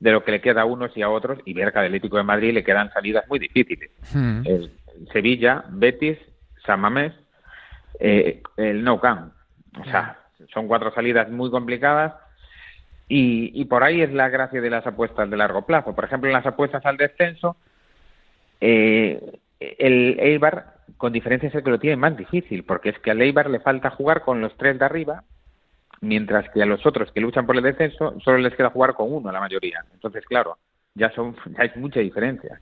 de lo que le queda a unos y a otros y ver que al Atlético de Madrid le quedan salidas muy difíciles. Hmm. Sevilla, Betis, San Mamés, eh, el Nou Camp o sea, son cuatro salidas muy complicadas y, por ahí es la gracia de las apuestas de largo plazo. Por ejemplo, en las apuestas al descenso, eh, el Eibar, con diferencia, es el que lo tiene más difícil, porque es que al Eibar le falta jugar con los tres de arriba, mientras que a los otros que luchan por el descenso solo les queda jugar con uno, a la mayoría. Entonces, claro, ya, son, ya hay mucha diferencia.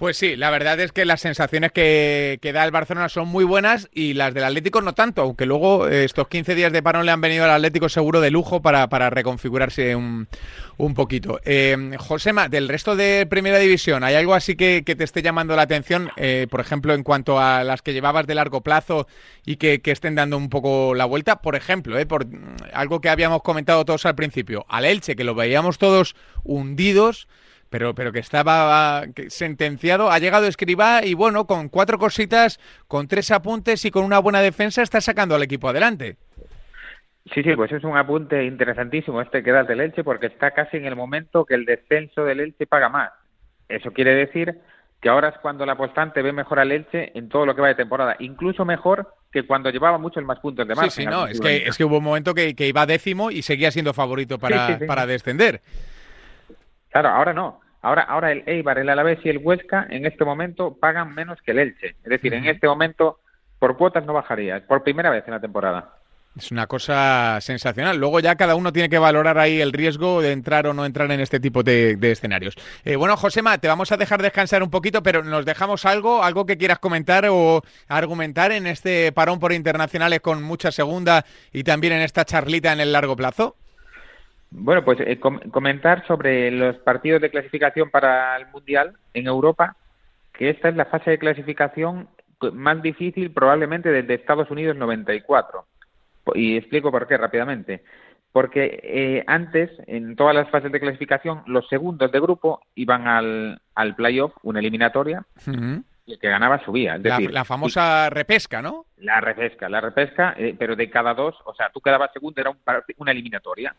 Pues sí, la verdad es que las sensaciones que, da el Barcelona son muy buenas y las del Atlético no tanto, aunque luego eh, estos 15 días de parón le han venido al Atlético seguro de lujo para, reconfigurarse un, poquito. Eh, Josema, del resto de Primera División, ¿hay algo así que, te esté llamando la atención, eh, por ejemplo, en cuanto a las que llevabas de largo plazo y que, que estén dando un poco la vuelta? Por ejemplo, eh, por algo que habíamos comentado todos al principio, al Elche, que lo veíamos todos hundidos pero, pero que estaba sentenciado. Ha llegado Escribá y bueno, con cuatro cositas, con tres apuntes y con una buena defensa está sacando al equipo adelante. Sí, sí, pues es un apunte interesantísimo este que da del Elche porque está casi en el momento que el descenso del Elche paga más. Eso quiere decir que ahora es cuando la apostante ve mejor al Elche en todo lo que va de temporada, incluso mejor que cuando llevaba mucho más puntos de más. Sí, sí, no, es que, es que hubo un momento que, iba décimo y seguía siendo favorito para, para descender. Claro, ahora no. Ahora, ahora el Eibar, el Alavés y el Huesca en este momento pagan menos que el Elche. Es decir, en este momento por cuotas no bajaría, por primera vez en la temporada. Es una cosa sensacional. Luego ya cada uno tiene que valorar ahí el riesgo de entrar o no entrar en este tipo de, escenarios. Eh, bueno, Josema, te vamos a dejar descansar un poquito, pero nos dejamos algo, algo que quieras comentar o argumentar en este parón por internacionales con mucha segunda y también en esta charlita en el largo plazo. Bueno, pues eh, comentar sobre los partidos de clasificación para el Mundial en Europa, que esta es la fase de clasificación más difícil probablemente desde Estados Unidos 94. Y explico por qué rápidamente. Porque eh, antes, en todas las fases de clasificación, los segundos de grupo iban al, al playoff, una eliminatoria, el que ganaba subía. Es decir, la, famosa repesca, ¿no? La repesca, la repesca, eh, pero de cada dos, o sea, tú quedabas segundo, era una eliminatoria.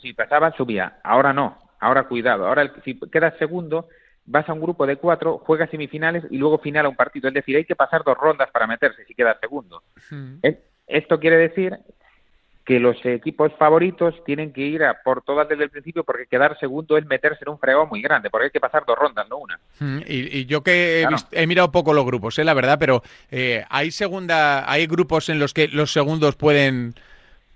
Si pasaba, subía. Ahora no, ahora cuidado. Ahora, si quedas segundo, vas a un grupo de cuatro, juegas semifinales y luego final a un partido. Es decir, hay que pasar dos rondas para meterse si quedas segundo. Esto quiere decir que los equipos favoritos tienen que ir a por todas desde el principio porque quedar segundo es meterse en un fregón muy grande, porque hay que pasar dos rondas, no una. Mm, y, yo que he, mirado poco los grupos, ¿eh? la verdad, pero eh, hay segunda, hay grupos en los que los segundos pueden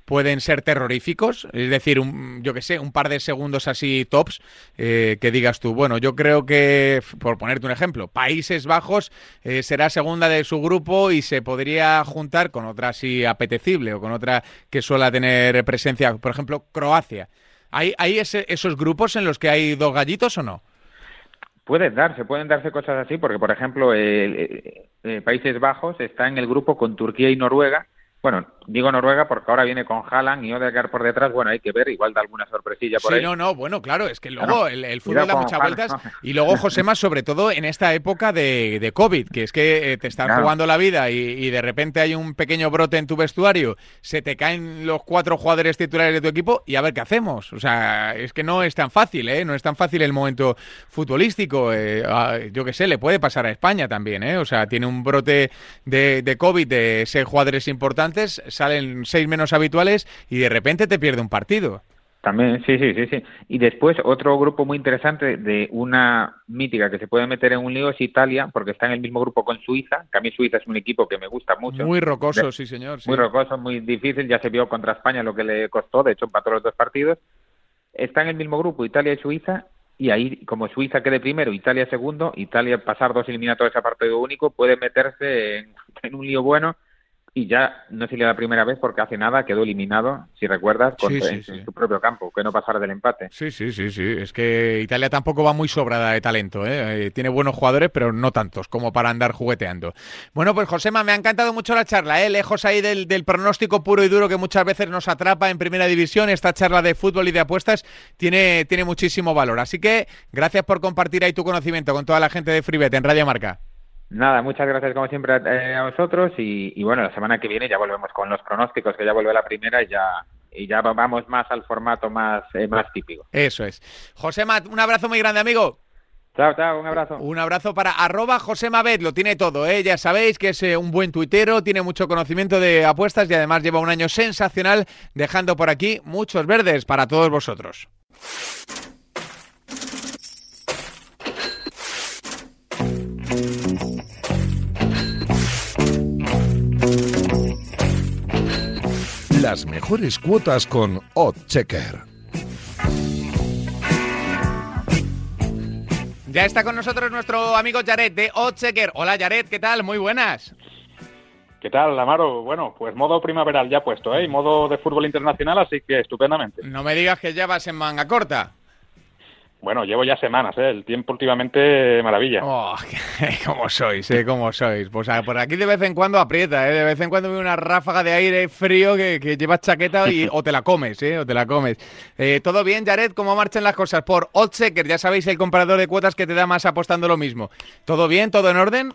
pueden ser terroríficos, es decir, un, yo que sé, un par de segundos así tops eh, que digas tú, bueno, yo creo que, por ponerte un ejemplo, Países Bajos eh, será segunda de su grupo y se podría juntar con otra así apetecible o con otra que suele tener presencia, por ejemplo, Croacia. ¿Hay, hay esos grupos en los que hay dos gallitos o no? Pueden darse, pueden darse cosas así, porque por ejemplo, eh, Países Bajos está en el grupo con Turquía y Noruega, bueno, digo Noruega porque ahora viene con Haaland y Odegaard por detrás. Bueno, hay que ver, igual da alguna sorpresilla por sí, ahí. no, no, bueno, claro, es que luego el, fútbol da muchas vueltas. Y luego, José más sobre todo en esta época de, de COVID, que es que eh, te estás jugando la vida y, de repente hay un pequeño brote en tu vestuario, se te caen los cuatro jugadores titulares de tu equipo y a ver qué hacemos. O sea, es que no es tan fácil, ¿eh? No es tan fácil el momento futbolístico. Eh, yo qué sé, le puede pasar a España también, ¿eh? O sea, tiene un brote de, de COVID de seis jugadores importantes salen seis menos habituales y de repente te pierde un partido. También, sí, sí, sí, sí. Y después otro grupo muy interesante de una mítica que se puede meter en un lío es Italia, porque está en el mismo grupo con Suiza, que a mí Suiza es un equipo que me gusta mucho. Muy rocoso, sí, señor. Muy rocoso, muy difícil, ya se vio contra España lo que le costó, de hecho empató los dos partidos. Está en el mismo grupo Italia y Suiza, y ahí, como Suiza quede primero, Italia segundo, Italia pasar dos eliminatorios a partido único, puede meterse en un lío bueno y ya no sería la primera vez porque hace nada quedó eliminado, si recuerdas, en, su propio campo, que no pasara del empate. Sí, sí, sí, sí. Es que Italia tampoco va muy sobrada de talento. ¿eh? ¿eh? tiene buenos jugadores, pero no tantos como para andar jugueteando. Bueno, pues Josema, me ha encantado mucho la charla, ¿eh? lejos ahí del, del pronóstico puro y duro que muchas veces nos atrapa en primera división. Esta charla de fútbol y de apuestas tiene, tiene muchísimo valor. Así que gracias por compartir ahí tu conocimiento con toda la gente de Freebet en Radio Marca. Nada, muchas gracias como siempre a, eh, vosotros y, bueno, la semana que viene ya volvemos con los pronósticos, que ya vuelve la primera y ya y ya vamos más al formato más, eh, más típico. Eso es. José Mat, un abrazo muy grande, amigo. Chao, chao, un abrazo. Un abrazo para arroba José Mabet, lo tiene todo, ¿eh? ya sabéis que es eh, un buen tuitero, tiene mucho conocimiento de apuestas y además lleva un año sensacional dejando por aquí muchos verdes para todos vosotros. Las mejores cuotas con Checker. Ya está con nosotros nuestro amigo Jared de Checker. Hola Jared, ¿qué tal? Muy buenas. ¿Qué tal, Amaro? Bueno, pues modo primaveral ya puesto, ¿eh? Y modo de fútbol internacional, así que estupendamente. No me digas que ya vas en manga corta. Bueno, llevo ya semanas, ¿eh? el tiempo últimamente maravilla. Oh, ¿Cómo sois? Eh? ¿Cómo sois? Pues por aquí de vez en cuando aprieta, ¿eh? de vez en cuando viene una ráfaga de aire frío que, llevas chaqueta y, o te la comes, ¿eh? o te la comes. Eh, ¿Todo bien, Jared? ¿Cómo marchan las cosas? Por Oddchecker, ya sabéis, el comparador de cuotas que te da más apostando lo mismo. ¿Todo bien? ¿Todo en orden?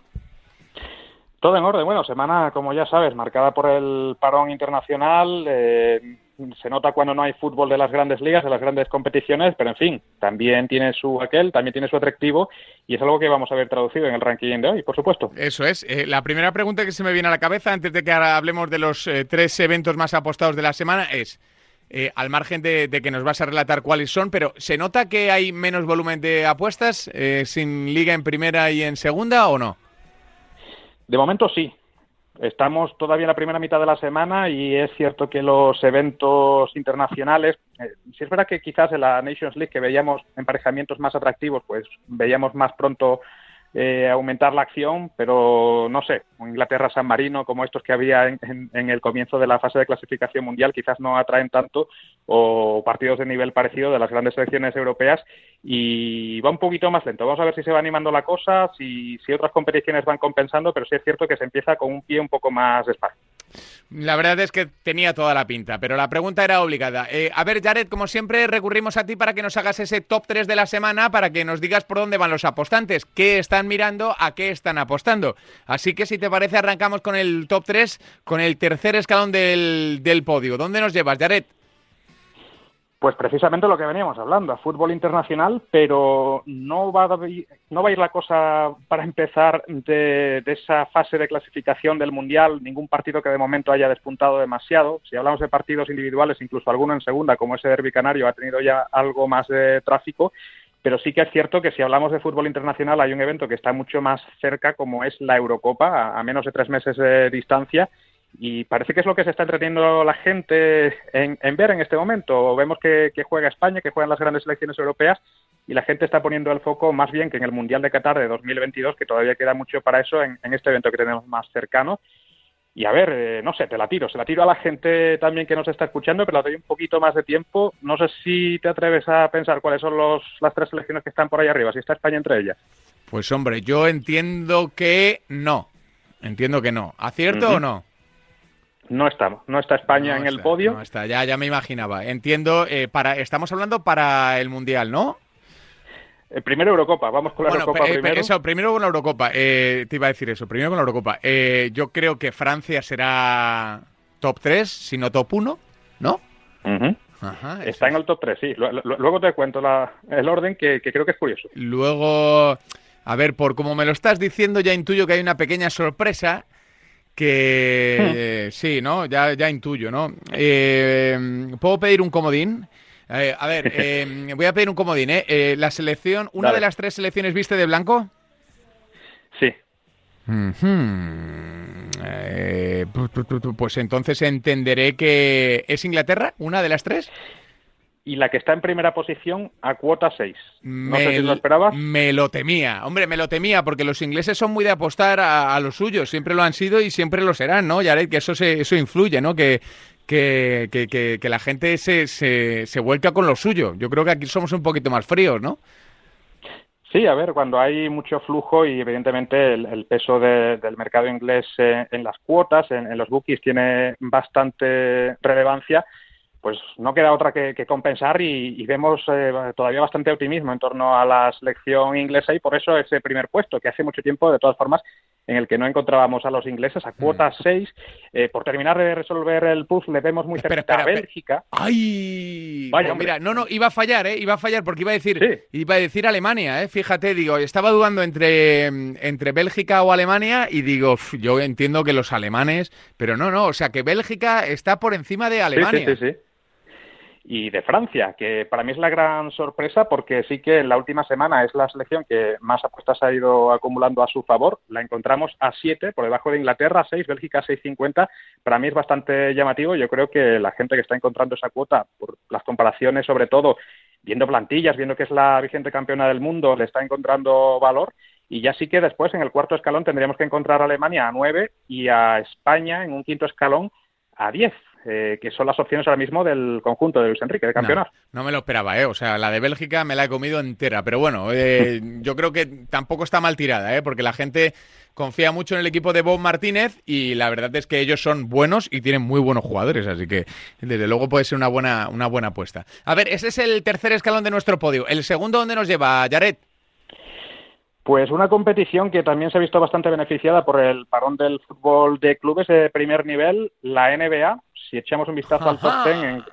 Todo en orden. Bueno, semana, como ya sabes, marcada por el parón internacional. Eh, se nota cuando no hay fútbol de las grandes ligas, de las grandes competiciones, pero en fin, también tiene su aquel, también tiene su atractivo y es algo que vamos a ver traducido en el ranking de hoy, por supuesto. Eso es. Eh, la primera pregunta que se me viene a la cabeza antes de que ahora hablemos de los eh, tres eventos más apostados de la semana es, eh, al margen de, de, que nos vas a relatar cuáles son, pero ¿se nota que hay menos volumen de apuestas sin liga en primera y en segunda o no? De momento sí. Estamos todavía en la primera mitad de la semana y es cierto que los eventos internacionales, eh, si es verdad que quizás en la Nations League que veíamos emparejamientos más atractivos, pues veíamos más pronto eh, aumentar la acción, pero no sé, Inglaterra-San Marino, como estos que había en, el comienzo de la fase de clasificación mundial, quizás no atraen tanto, o partidos de nivel parecido de las grandes selecciones europeas, y va un poquito más lento. Vamos a ver si se va animando la cosa, si, si otras competiciones van compensando, pero sí es cierto que se empieza con un pie un poco más despacio. La verdad es que tenía toda la pinta, pero la pregunta era obligada. Eh, a ver, Jared, como siempre, recurrimos a ti para que nos hagas ese top 3 de la semana, para que nos digas por dónde van los apostantes, qué están mirando, a qué están apostando. Así que, si te parece, arrancamos con el top 3, con el tercer escalón del, del podio. ¿Dónde nos llevas, Jared? Pues precisamente lo que veníamos hablando, a fútbol internacional, pero no va a, no va a ir la cosa para empezar de, esa fase de clasificación del Mundial, ningún partido que de momento haya despuntado demasiado. Si hablamos de partidos individuales, incluso alguno en segunda, como ese derbi canario, ha tenido ya algo más de tráfico, pero sí que es cierto que si hablamos de fútbol internacional hay un evento que está mucho más cerca, como es la Eurocopa, a menos de tres meses de distancia, y parece que es lo que se está entreteniendo la gente en, ver en este momento. Vemos que, juega España, que juegan las grandes selecciones europeas y la gente está poniendo el foco más bien que en el Mundial de Qatar de 2022, que todavía queda mucho para eso en, este evento que tenemos más cercano. Y a ver, eh, no sé, te la tiro, se la tiro a la gente también que nos está escuchando, pero la doy un poquito más de tiempo. No sé si te atreves a pensar cuáles son los, las tres selecciones que están por ahí arriba, si está España entre ellas. Pues hombre, yo entiendo que no. Entiendo que no. ¿Acierto o no? No está, no está España en el podio. No está, ya, ya me imaginaba. Entiendo, eh, para, estamos hablando para el Mundial, ¿no? Eh, primero Eurocopa, vamos con la Eurocopa primero. Eso, primero con la Eurocopa, eh, te iba a decir eso, primero con la Eurocopa. yo creo que Francia será top 3, si no top 1, ¿no? está en el top 3, sí. Luego te cuento el orden que, que creo que es curioso. Luego, a ver, por como me lo estás diciendo, ya intuyo que hay una pequeña sorpresa que hmm. sí, ¿no? Ya, ya intuyo, ¿no? Eh, ¿Puedo pedir un comodín? Eh, a ver, eh, voy a pedir un comodín, ¿eh? la selección, ¿una de las tres selecciones viste de blanco? Sí. pues entonces entenderé que es Inglaterra, una de las tres y la que está en primera posición a cuota 6. No sé si lo esperabas. Me lo temía, hombre, me lo temía, porque los ingleses son muy de apostar a, los suyos, siempre lo han sido y siempre lo serán, ¿no? Yared, que eso, se, eso influye, ¿no? Que, que, que, que, la gente se, se, se vuelca con lo suyo. Yo creo que aquí somos un poquito más fríos, ¿no? Sí, a ver, cuando hay mucho flujo y evidentemente el, peso del mercado inglés en, las cuotas, en, en, los bookies tiene bastante relevancia, pues no queda otra que, compensar y, vemos eh, todavía bastante optimismo en torno a la selección inglesa y por eso ese primer puesto, que hace mucho tiempo, de todas formas, en el que no encontrábamos a los ingleses a cuota 6. Mm. Eh, por terminar de resolver el puzzle, vemos muy cerca a Bélgica. ¡Ay! Vaya, mira, no, no, iba a fallar, ¿eh? Iba a fallar porque iba a decir, iba a decir Alemania, ¿eh? Fíjate, digo, estaba dudando entre, entre Bélgica o Alemania y digo, yo entiendo que los alemanes, pero no, no, o sea que Bélgica está por encima de Alemania. sí, sí. Y de Francia, que para mí es la gran sorpresa porque sí que en la última semana es la selección que más apuestas ha ido acumulando a su favor. La encontramos a 7, por debajo de Inglaterra, 6, Bélgica 6,50. Para mí es bastante llamativo. Yo creo que la gente que está encontrando esa cuota, por las comparaciones sobre todo, viendo plantillas, viendo que es la vigente campeona del mundo, le está encontrando valor. Y ya sí que después, en el cuarto escalón, tendríamos que encontrar a Alemania a 9 y a España en un quinto escalón a 10. Eh, que son las opciones ahora mismo del conjunto de Luis Enrique, de campeonato. No, me lo esperaba, ¿eh? O sea, la de Bélgica me la he comido entera, pero bueno, eh, yo creo que tampoco está mal tirada, ¿eh? Porque la gente confía mucho en el equipo de Bob Martínez y la verdad es que ellos son buenos y tienen muy buenos jugadores, así que desde luego puede ser una buena, una buena apuesta. A ver, ese es el tercer escalón de nuestro podio. ¿El segundo dónde nos lleva, Jared? Pues una competición que también se ha visto bastante beneficiada por el parón del fútbol de clubes de primer nivel, la NBA. Si echamos un vistazo al top ten,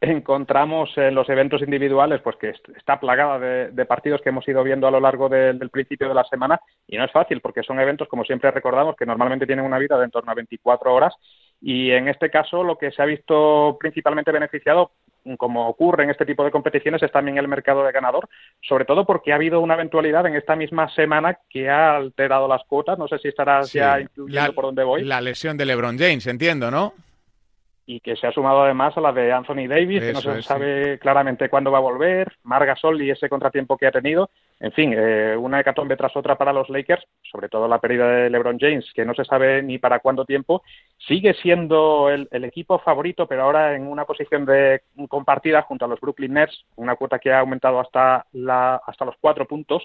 encontramos en los eventos individuales pues que está plagada de, partidos que hemos ido viendo a lo largo del principio de la semana y no es fácil porque son eventos, como siempre recordamos, que normalmente tienen una vida de en torno a 24 horas y en este caso lo que se ha visto principalmente beneficiado como ocurre en este tipo de competiciones, es también el mercado de ganador, sobre todo porque ha habido una eventualidad en esta misma semana que ha alterado las cuotas. No sé si estarás ya incluyendo por dónde voy. La lesión de LeBron James, entiendo, ¿no? Y que se ha sumado además a la de Anthony Davis, que no se sabe claramente cuándo va a volver, Margasol y ese contratiempo que ha tenido. En fin, eh, una hecatombe tras otra para los Lakers, sobre todo la pérdida de LeBron James, que no se sabe ni para cuánto tiempo. Sigue siendo el, equipo favorito, pero ahora en una posición de compartida junto a los Brooklyn Nets, una cuota que ha aumentado hasta, la, hasta los cuatro puntos.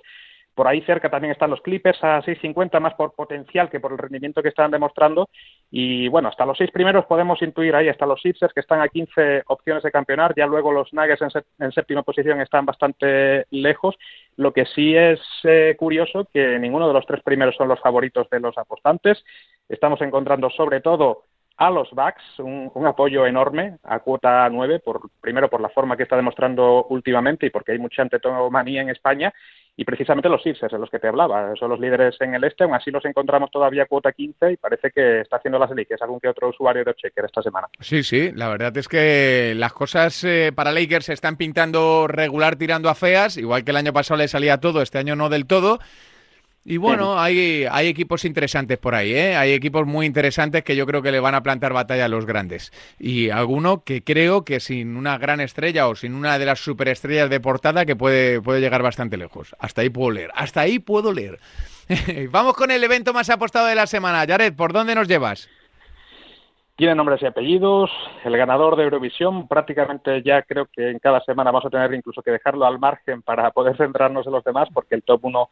Por ahí cerca también están los Clippers a 6.50, más por potencial que por el rendimiento que están demostrando. Y bueno, hasta los seis primeros podemos intuir ahí, hasta los Sixers que están a 15 opciones de campeonar. Ya luego los Nuggets en, séptima posición están bastante lejos. Lo que sí es eh, curioso que ninguno de los tres primeros son los favoritos de los apostantes. Estamos encontrando sobre todo a los Bucks, un, apoyo enorme a cuota 9, por, primero por la forma que está demostrando últimamente y porque hay mucha antetomanía en España, y precisamente los Sixers, de los que te hablaba, son los líderes en el este, aún así los encontramos todavía a cuota 15 y parece que está haciendo las eliques algún que otro usuario de Checker esta semana. Sí, sí, la verdad es que las cosas eh, para Lakers se están pintando regular tirando a feas, igual que el año pasado le salía todo, este año no del todo. Y bueno, hay, hay equipos interesantes por ahí, ¿eh? Hay equipos muy interesantes que yo creo que le van a plantar batalla a los grandes. Y alguno que creo que sin una gran estrella o sin una de las superestrellas de portada que puede, puede llegar bastante lejos. Hasta ahí puedo leer. Hasta ahí puedo leer. Vamos con el evento más apostado de la semana. Jared, ¿por dónde nos llevas? Tiene nombres y apellidos. El ganador de Eurovisión, prácticamente ya creo que en cada semana vamos a tener incluso que dejarlo al margen para poder centrarnos en los demás, porque el top 1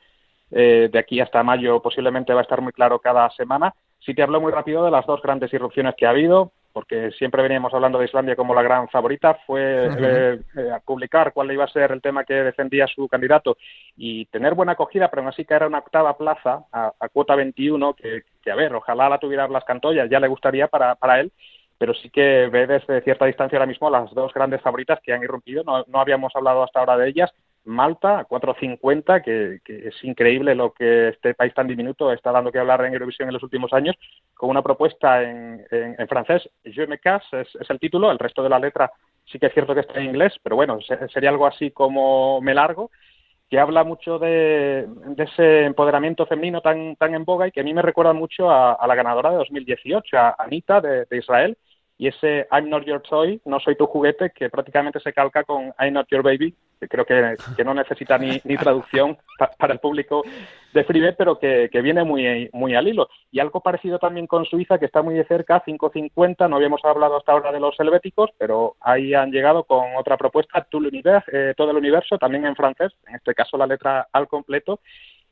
eh, de aquí hasta mayo posiblemente va a estar muy claro cada semana. Sí te hablo muy rápido de las dos grandes irrupciones que ha habido, porque siempre veníamos hablando de Islandia como la gran favorita, fue eh, eh, publicar cuál iba a ser el tema que defendía su candidato y tener buena acogida, pero aún así que era una octava plaza a, cuota 21, que, que, a ver, ojalá la tuvieran las cantoyas, ya le gustaría para, para él, pero sí que ve desde cierta distancia ahora mismo las dos grandes favoritas que han irrumpido, no, no habíamos hablado hasta ahora de ellas, Malta a 4.50, que, es increíble lo que este país tan diminuto está dando que hablar en Eurovisión en los últimos años, con una propuesta en, en, francés, Je me casse, es, el título, el resto de la letra sí que es cierto que está en inglés, pero bueno, sería algo así como Me largo, que habla mucho de, ese empoderamiento femenino tan, tan en boga y que a mí me recuerda mucho a, la ganadora de 2018, a Anita de Israel, y ese I'm not your toy, no soy tu juguete, que prácticamente se calca con I'm not your baby, que creo que, no necesita ni, ni traducción para el público de Freebet, pero que, viene muy, muy al hilo. Y algo parecido también con Suiza, que está muy de cerca, 5.50, no habíamos hablado hasta ahora de los helvéticos, pero ahí han llegado con otra propuesta, Tout eh, todo el universo, también en francés, en este caso la letra al completo,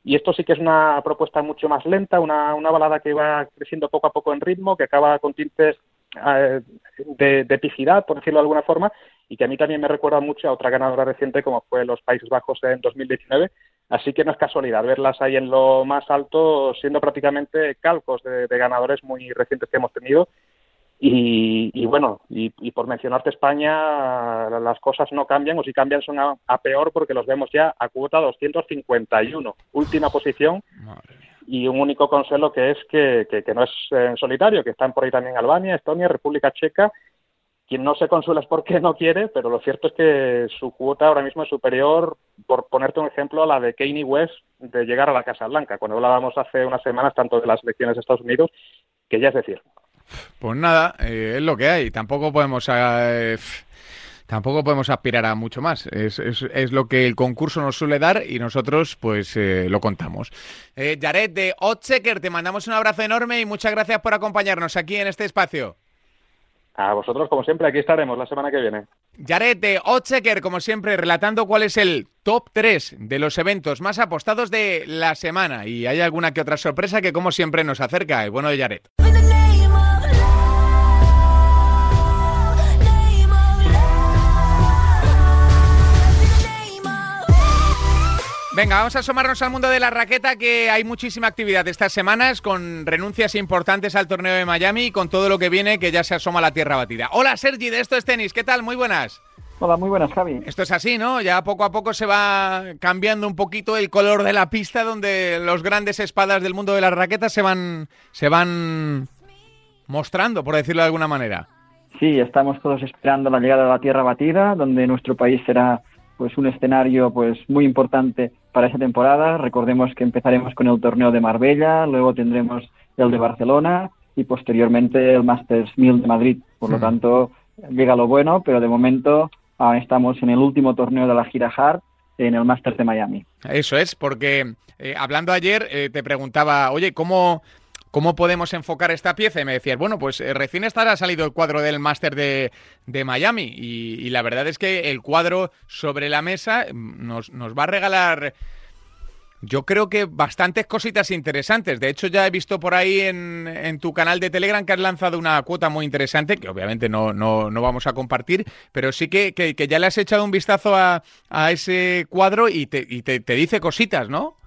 y esto sí que es una propuesta mucho más lenta, una, una balada que va creciendo poco a poco en ritmo, que acaba con tintes de, de epicidad, por decirlo de alguna forma, y que a mí también me recuerda mucho a otra ganadora reciente como fue los Países Bajos en 2019. Así que no es casualidad verlas ahí en lo más alto, siendo prácticamente calcos de, ganadores muy recientes que hemos tenido. Y, bueno, y, por mencionarte España, las cosas no cambian, o si cambian son a, a peor porque los vemos ya a cuota 251, última posición. Y un único consuelo que es que, que, no es en solitario, que están por ahí también Albania, Estonia, República Checa. Quien no se consuela es porque no quiere, pero lo cierto es que su cuota ahora mismo es superior, por ponerte un ejemplo, a la de Kanye West de llegar a la Casa Blanca, cuando hablábamos hace unas semanas tanto de las elecciones de Estados Unidos, que ya es decir. Pues nada, eh, es lo que hay. Tampoco podemos... Eh, tampoco podemos aspirar a mucho más. Es, es, lo que el concurso nos suele dar y nosotros pues eh, lo contamos. Eh, Jared de Otchecker, te mandamos un abrazo enorme y muchas gracias por acompañarnos aquí en este espacio. A vosotros, como siempre, aquí estaremos la semana que viene. Jared de Otchecker, como siempre, relatando cuál es el top 3 de los eventos más apostados de la semana. Y hay alguna que otra sorpresa que, como siempre, nos acerca. El bueno de Jared. Venga, vamos a asomarnos al mundo de la raqueta, que hay muchísima actividad estas semanas, con renuncias importantes al torneo de Miami y con todo lo que viene, que ya se asoma la tierra batida. Hola Sergi, de Esto es Tenis, ¿qué tal? Muy buenas. Hola, muy buenas, Javi. Esto es así, ¿no? Ya poco a poco se va cambiando un poquito el color de la pista, donde los grandes espadas del mundo de las raquetas se van, se van mostrando, por decirlo de alguna manera. Sí, estamos todos esperando la llegada de la tierra batida, donde nuestro país será pues un escenario pues muy importante para esa temporada. Recordemos que empezaremos con el torneo de Marbella, luego tendremos el de Barcelona y posteriormente el Masters 1000 de Madrid. Por lo tanto, llega lo bueno, pero de momento estamos en el último torneo de la gira Hard en el Masters de Miami. Eso es, porque eh, hablando ayer eh, te preguntaba, oye, ¿cómo, ¿Cómo podemos enfocar esta pieza? Y me decías, bueno, pues eh, recién estará salido el cuadro del máster de, Miami y, la verdad es que el cuadro sobre la mesa mm, nos, va a regalar, yo creo que bastantes cositas interesantes. De hecho, ya he visto por ahí en, tu canal de Telegram que has lanzado una cuota muy interesante, que obviamente no, no, no vamos a compartir, pero sí que, que, ya le has echado un vistazo a, ese cuadro y, te, y te dice cositas, ¿no?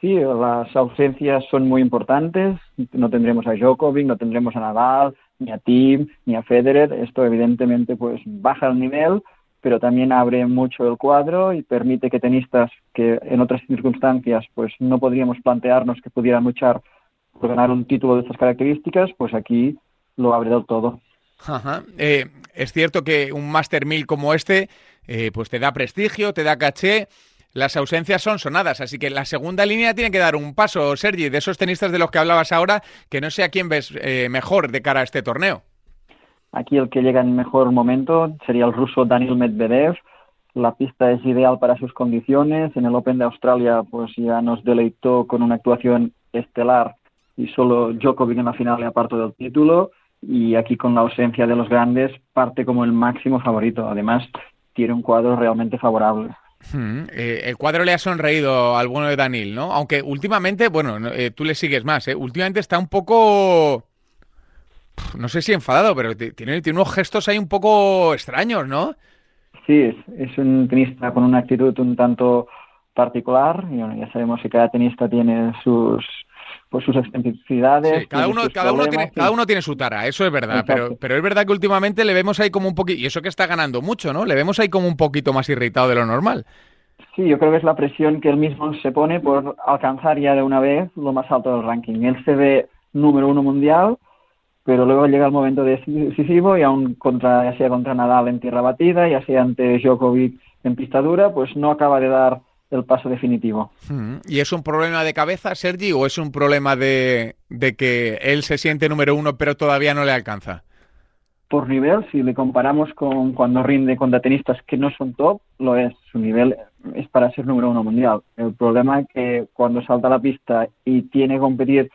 Sí, las ausencias son muy importantes. No tendremos a Djokovic, no tendremos a Nadal, ni a Tim, ni a Federer. Esto evidentemente pues baja el nivel, pero también abre mucho el cuadro y permite que tenistas que en otras circunstancias pues no podríamos plantearnos que pudieran luchar por ganar un título de estas características, pues aquí lo abre del todo. Eh, es cierto que un Master 1000 como este eh, pues te da prestigio, te da caché, las ausencias son sonadas, así que la segunda línea tiene que dar un paso, Sergi, de esos tenistas de los que hablabas ahora, que no sé a quién ves eh, mejor de cara a este torneo. Aquí el que llega en mejor momento sería el ruso Daniel Medvedev. La pista es ideal para sus condiciones. En el Open de Australia, pues ya nos deleitó con una actuación estelar y solo Djokovic en la final le apartó del título. Y aquí con la ausencia de los grandes parte como el máximo favorito. Además, tiene un cuadro realmente favorable. Hmm, eh, el cuadro le ha sonreído al bueno de Daniel, ¿no? Aunque últimamente, bueno, eh, tú le sigues más, ¿eh? Últimamente está un poco... No sé si enfadado, pero tiene, unos gestos ahí un poco extraños, ¿no? Sí, es un tenista con una actitud un tanto particular. Y bueno, ya sabemos que cada tenista tiene sus, pues sus excentricidades. cada, uno, cada, uno tiene, cada uno tiene su tara, eso es verdad, pero, pero es verdad que últimamente le vemos ahí como un poquito, y eso que está ganando mucho, ¿no? Le vemos ahí como un poquito más irritado de lo normal. Sí, yo creo que es la presión que él mismo se pone por alcanzar ya de una vez lo más alto del ranking. Él se ve número uno mundial, pero luego llega el momento decisivo y aún contra, ya sea contra Nadal en tierra batida, ya sea ante Djokovic en pista dura, pues no acaba de dar el paso definitivo. Hmm. ¿Y es un problema de cabeza, Sergi, o es un problema de, que él se siente número uno pero todavía no le alcanza? Por nivel, si le comparamos con cuando rinde contra tenistas que no son top, lo es. Su nivel es para ser número uno mundial. El problema es que cuando salta a la pista y tiene que competir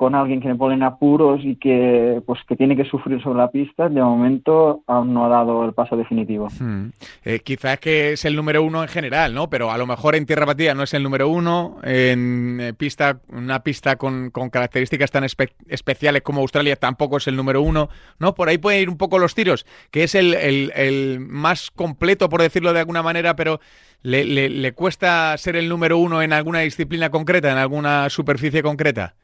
con alguien que le ponen apuros y que pues que tiene que sufrir sobre la pista, de momento aún no ha dado el paso definitivo. Hmm. Eh, quizás que es el número uno en general, ¿no? Pero a lo mejor en tierra batida no es el número uno, en eh, pista, una pista con, características tan especiales como Australia tampoco es el número uno, ¿no? Por ahí pueden ir un poco los tiros, que es el, más completo, por decirlo de alguna manera, pero le cuesta ser el número uno en alguna disciplina concreta, en alguna superficie concreta.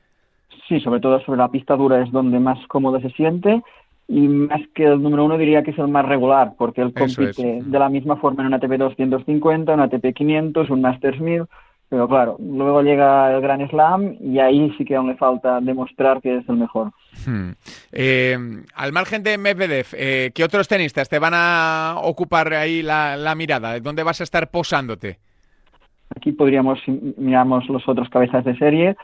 Sí, sobre todo sobre la pista dura es donde más cómodo se siente y más que el número uno diría que es el más regular porque él compite de la misma forma en un ATP 250, un ATP 500, un Masters 1000, pero claro, luego llega el Gran Slam y ahí sí que aún le falta demostrar que es el mejor. Hmm. Eh, al margen de Medvedev, eh, ¿qué otros tenistas te van a ocupar ahí la, la mirada? ¿Dónde vas a estar posándote? Aquí podríamos, miramos los otros cabezas de serie,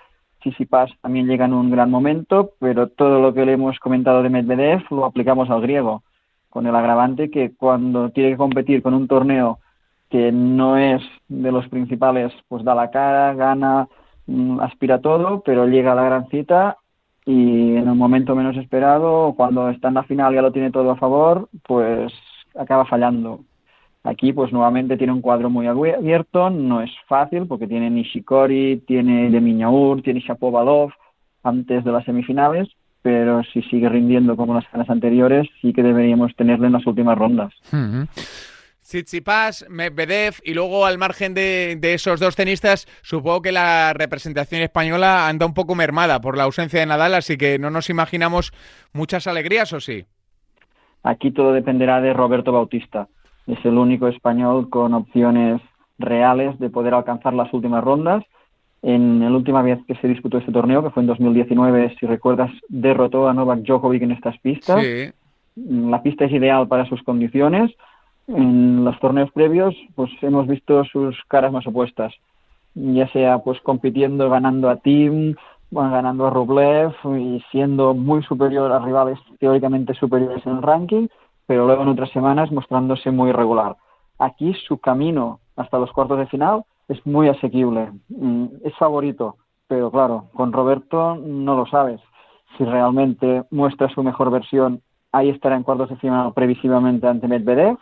Tsitsipas también llega en un gran momento, pero todo lo que le hemos comentado de Medvedev lo aplicamos al griego, con el agravante que cuando tiene que competir con un torneo que no es de los principales, pues da la cara, gana, mm, aspira todo, pero llega a la gran cita y en un momento menos esperado, cuando está en la final ya lo tiene todo a favor, pues acaba fallando. Aquí, pues nuevamente tiene un cuadro muy abierto, no es fácil porque tiene Nishikori, tiene Demiñaur, tiene Shapovalov antes de las semifinales, pero si sigue rindiendo como las semanas anteriores, sí que deberíamos tenerle en las últimas rondas. Tsitsipas, Medvedev y luego al margen de, esos dos tenistas, supongo que la representación española anda un poco mermada por la ausencia de Nadal, así que no nos imaginamos muchas alegrías, ¿o sí? Aquí todo dependerá de Roberto Bautista es el único español con opciones reales de poder alcanzar las últimas rondas. En la última vez que se disputó este torneo, que fue en 2019, si recuerdas, derrotó a Novak Djokovic en estas pistas. La pista es ideal para sus condiciones. En los torneos previos, pues hemos visto sus caras más opuestas, ya sea pues compitiendo, ganando a Tim, ganando a Rublev y siendo muy superior a rivales teóricamente superiores en el ranking, pero luego en otras semanas mostrándose muy irregular. Aquí su camino hasta los cuartos de final es muy asequible, mm, es favorito, pero claro, con Roberto no lo sabes. Si realmente muestra su mejor versión, ahí estará en cuartos de final previsiblemente ante Medvedev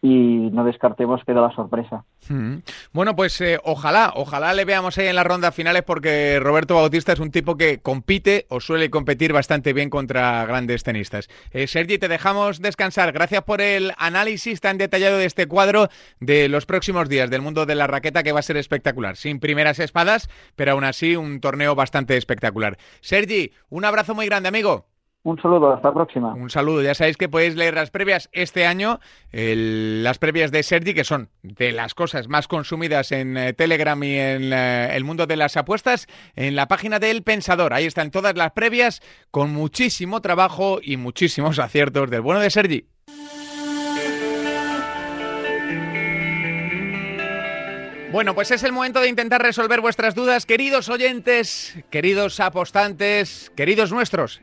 y no descartemos que da la sorpresa. Hmm. Bueno, pues eh, ojalá, ojalá le veamos ahí en las rondas finales porque Roberto Bautista es un tipo que compite o suele competir bastante bien contra grandes tenistas. Eh, Sergi, te dejamos descansar. Gracias por el análisis tan detallado de este cuadro de los próximos días del mundo de la raqueta que va a ser espectacular. Sin primeras espadas, pero aún así un torneo bastante espectacular. Sergi, un abrazo muy grande, amigo. Un saludo, hasta la próxima. Un saludo. Ya sabéis que podéis leer las previas este año, las previas de Sergi, que son de las cosas más consumidas en eh, Telegram y en eh, el mundo de las apuestas, en la página del Pensador. Ahí están todas las previas con muchísimo trabajo y muchísimos aciertos del bueno de Sergi. Bueno, pues es el momento de intentar resolver vuestras dudas, queridos oyentes, queridos apostantes, queridos nuestros.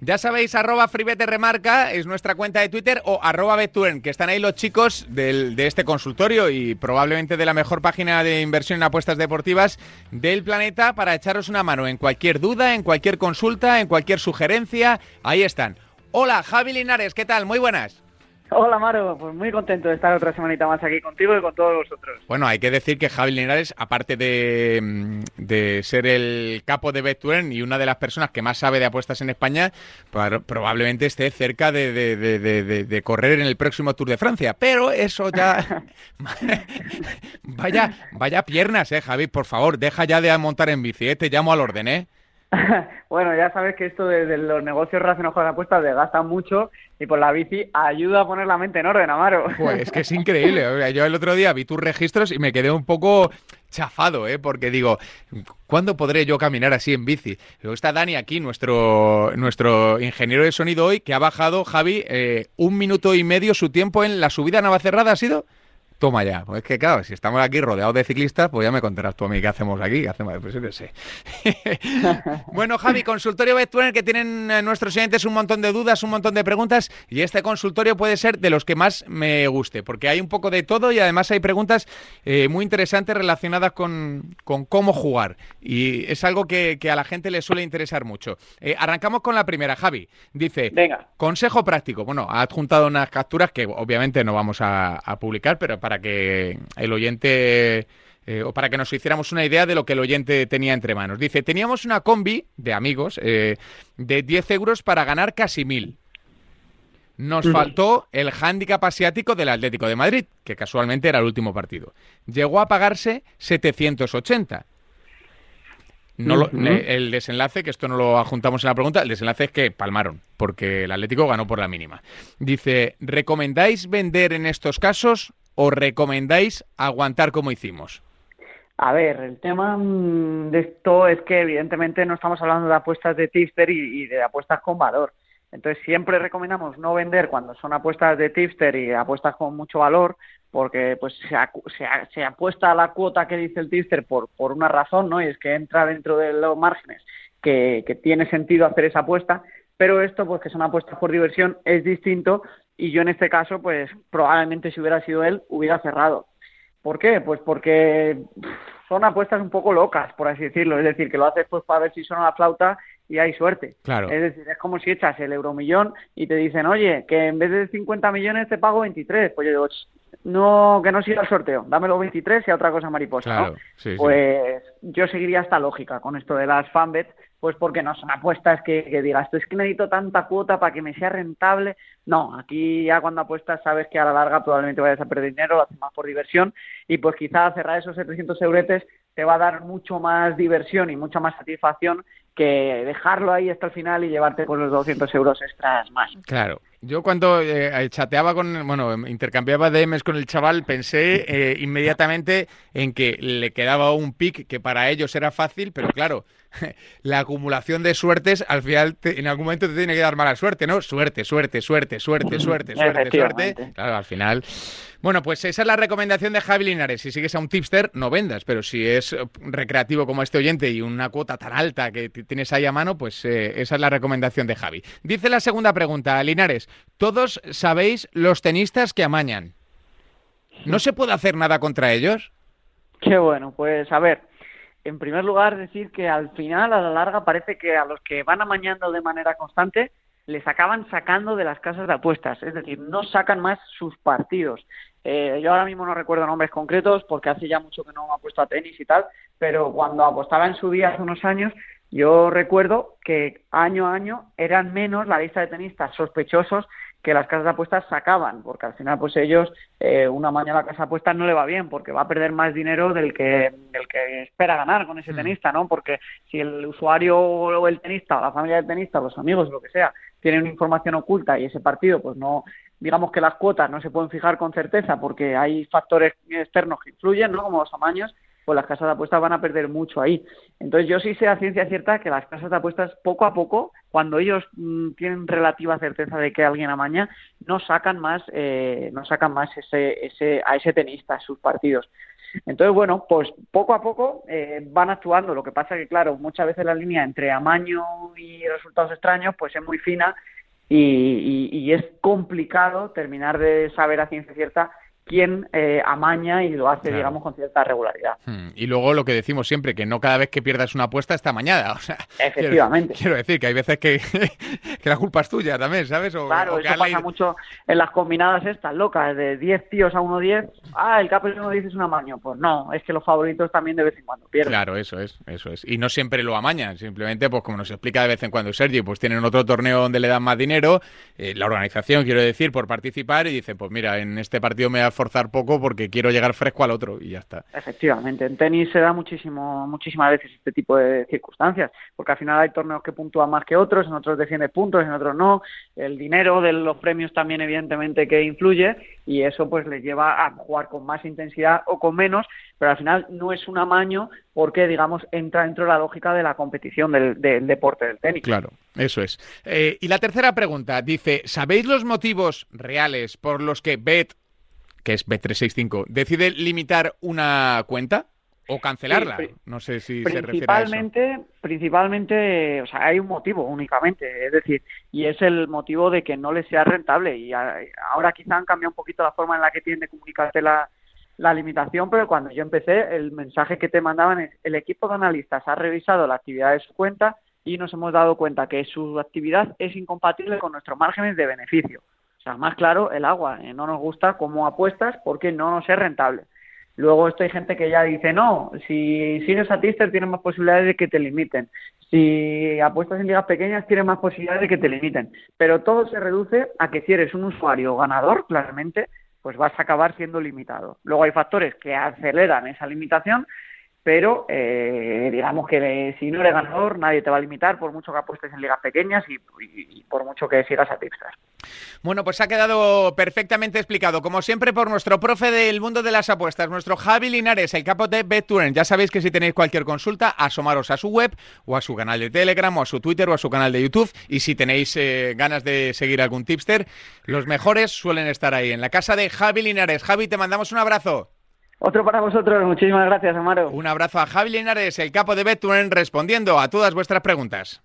Ya sabéis, arroba Remarca es nuestra cuenta de Twitter o arroba Betuen, que están ahí los chicos del, de este consultorio y probablemente de la mejor página de inversión en apuestas deportivas del planeta para echaros una mano en cualquier duda, en cualquier consulta, en cualquier sugerencia. Ahí están. Hola, Javi Linares, ¿qué tal? Muy buenas. Hola Maro, pues muy contento de estar otra semanita más aquí contigo y con todos vosotros. Bueno, hay que decir que Javi Linares, aparte de, mm, ser el capo de Betuen y una de las personas que más sabe de apuestas en España, probablemente esté cerca de, correr en el próximo Tour de Francia. Pero eso ya... vaya, vaya piernas, eh, Javi, por favor, deja ya de montar en bici, eh, te llamo al orden, ¿eh? bueno, ya sabes que esto de, los negocios relacionados con las apuestas desgasta mucho y por la bici ayuda a poner la mente en orden, Amaro. Pues es que es increíble. Yo el otro día vi tus registros y me quedé un poco chafado, ¿eh? Porque digo, ¿cuándo podré yo caminar así en bici? Luego está Dani aquí, nuestro, nuestro ingeniero de sonido hoy, que ha bajado, Javi, eh, un minuto y medio su tiempo en la subida a Navacerrada, ¿ha sido? Toma ya. Pues es que, claro, si estamos aquí rodeados de ciclistas, pues ya me contarás tú a mí qué hacemos aquí. ¿Qué hacemos? Pues yo sé. bueno, Javi, consultorio Bettuner que tienen eh, nuestros clientes un montón de dudas, un montón de preguntas. Y este consultorio puede ser de los que más me guste, porque hay un poco de todo y además hay preguntas eh, muy interesantes relacionadas con, cómo jugar. Y es algo que, a la gente le suele interesar mucho. Eh, arrancamos con la primera, Javi. Dice: Venga. Consejo práctico. Bueno, ha adjuntado unas capturas que obviamente no vamos a, a publicar, pero para que el oyente... Eh, o para que nos hiciéramos una idea de lo que el oyente tenía entre manos. Dice, teníamos una combi de amigos eh, de 10 euros para ganar casi mil. Nos faltó el hándicap asiático del Atlético de Madrid, que casualmente era el último partido. Llegó a pagarse 780. No el desenlace, que esto no lo adjuntamos en la pregunta, el desenlace es que palmaron, porque el Atlético ganó por la mínima. Dice, ¿recomendáis vender en estos casos o recomendáis aguantar como hicimos? A ver, el tema mm, de esto es que evidentemente no estamos hablando de apuestas de tipster y, de apuestas con valor. Entonces siempre recomendamos no vender cuando son apuestas de tipster y apuestas con mucho valor, porque pues se, se, apuesta a la cuota que dice el tipster por, por una razón, ¿no? Y es que entra dentro de los márgenes que tiene sentido hacer esa apuesta, pero esto, pues que son apuestas por diversión, es distinto y yo en este caso, pues probablemente si hubiera sido él, hubiera cerrado. ¿Por qué? Pues porque son apuestas un poco locas, por así decirlo. Es decir, que lo haces pues para ver si suena la flauta y hay suerte. Claro. Es decir, es como si echas el euromillón y te dicen, oye, que en vez de 50 millones te pago 23. Pues yo digo, no, que no siga el sorteo, dámelo 23 y a otra cosa mariposa. Claro, pues yo seguiría esta lógica con esto de las fanbets pues porque no son apuestas que, digas, es que necesito tanta cuota para que me sea rentable. No, aquí ya cuando apuestas sabes que a la larga probablemente vayas a perder dinero, lo haces más por diversión y pues quizá cerrar esos 700 euretes te va a dar mucho más diversión y mucha más satisfacción que dejarlo ahí hasta el final y llevarte con los 200 euros extras más. Claro. Yo cuando eh, chateaba con, bueno, intercambiaba DMs con el chaval, pensé eh, inmediatamente en que le quedaba un pick que para ellos era fácil, pero claro, la acumulación de suertes al final en algún momento te tiene que dar mala suerte, ¿no? Suerte, suerte, suerte, suerte, suerte, suerte, suerte. Claro, al final bueno, pues esa es la recomendación de Javi Linares. Si sigues a un tipster, no vendas, pero si es eh, recreativo como este oyente y una cuota tan alta que tienes ahí a mano, pues eh, esa es la recomendación de Javi. Dice la segunda pregunta, Linares, ¿todos sabéis los tenistas que amañan? ¿No se puede hacer nada contra ellos? Qué bueno, pues a ver, en primer lugar decir que al final, a la larga, parece que a los que van amañando de manera constante, les acaban sacando de las casas de apuestas, es decir, no sacan más sus partidos. Eh, yo ahora mismo no recuerdo nombres concretos porque hace ya mucho que no me he puesto a tenis y tal, pero cuando apostaba en su día hace unos años, yo recuerdo que año a año eran menos la lista de tenistas sospechosos que las casas de apuestas sacaban, porque al final pues ellos eh, una mañana la casa de apuestas no le va bien porque va a perder más dinero del que del que espera ganar con ese mm. tenista, ¿no? Porque si el usuario o el tenista o la familia del tenista, los amigos, lo que sea, tienen información oculta y ese partido pues no digamos que las cuotas no se pueden fijar con certeza porque hay factores externos que influyen, ¿no? Como los tamaños, pues las casas de apuestas van a perder mucho ahí. Entonces yo sí sé a ciencia cierta que las casas de apuestas poco a poco, cuando ellos mm, tienen relativa certeza de que alguien amaña, no sacan más, eh, no sacan más ese, ese, a ese tenista sus partidos. Entonces, bueno, pues poco a poco eh, van actuando. Lo que pasa que, claro, muchas veces la línea entre amaño y resultados extraños, pues es muy fina y, es complicado terminar de saber a ciencia cierta quién eh, amaña y lo hace, digamos, con cierta regularidad. Hmm. Y luego lo que decimos siempre, que no cada vez que pierdas una apuesta está amañada. O sea, Efectivamente. Quiero, decir que hay veces que, que, la culpa es tuya también, ¿sabes? claro, eso pasa mucho en las combinadas estas locas, de 10 tíos a 1-10. Ah, el capo 1-10 es un amaño. Pues no, es que los favoritos también de vez en cuando pierden. Claro, eso es, eso es. Y no siempre lo amañan, simplemente, pues como nos explica de vez en cuando Sergi, pues tienen otro torneo donde le dan más dinero, eh, la organización, quiero decir, por participar, y dice, pues mira, en este partido me voy a forzar poco porque quiero llegar fresco al otro y ya está. Efectivamente, en tenis se da muchísimo, muchísimas veces este tipo de circunstancias, porque al final hay torneos que puntúan más que otros, en otros defiende puntos, en otros no, el dinero de los premios también evidentemente que influye y eso pues les lleva a jugar con más intensidad o con menos, pero al final no es un amaño porque, digamos, entra dentro de la lógica de la competición del, deporte del tenis. Claro, eso es. Eh, y la tercera pregunta dice, ¿sabéis los motivos reales por los que Bet que es Bet365, decide limitar una cuenta o cancelarla. no sé si se refiere a eso. Principalmente, o sea, hay un motivo únicamente, es decir, y es el motivo de que no le sea rentable. Y ahora quizá han cambiado un poquito la forma en la que tienen de comunicarte la, la limitación, pero cuando yo empecé, el mensaje que te mandaban es, el equipo de analistas ha revisado la actividad de su cuenta y nos hemos dado cuenta que su actividad es incompatible con nuestros márgenes de beneficio más claro, el agua. Eh, no nos gusta cómo apuestas porque no nos es rentable. Luego esto hay gente que ya dice, no, si sigues a Tister tienes más posibilidades de que te limiten. Si apuestas en ligas pequeñas tienes más posibilidades de que te limiten. Pero todo se reduce a que si eres un usuario ganador, claramente, pues vas a acabar siendo limitado. Luego hay factores que aceleran esa limitación, pero eh, digamos que si no eres ganador nadie te va a limitar por mucho que apuestes en ligas pequeñas y, por mucho que sigas a Tipster. Bueno, pues ha quedado perfectamente explicado, como siempre, por nuestro profe del mundo de las apuestas, nuestro Javi Linares, el capo de BetTouren. Ya sabéis que si tenéis cualquier consulta, asomaros a su web o a su canal de Telegram o a su Twitter o a su canal de YouTube. Y si tenéis eh, ganas de seguir algún tipster, los mejores suelen estar ahí, en la casa de Javi Linares. Javi, te mandamos un abrazo. Otro para vosotros, muchísimas gracias, Amaro. Un abrazo a Javi Linares, el capo de BetTouren, respondiendo a todas vuestras preguntas.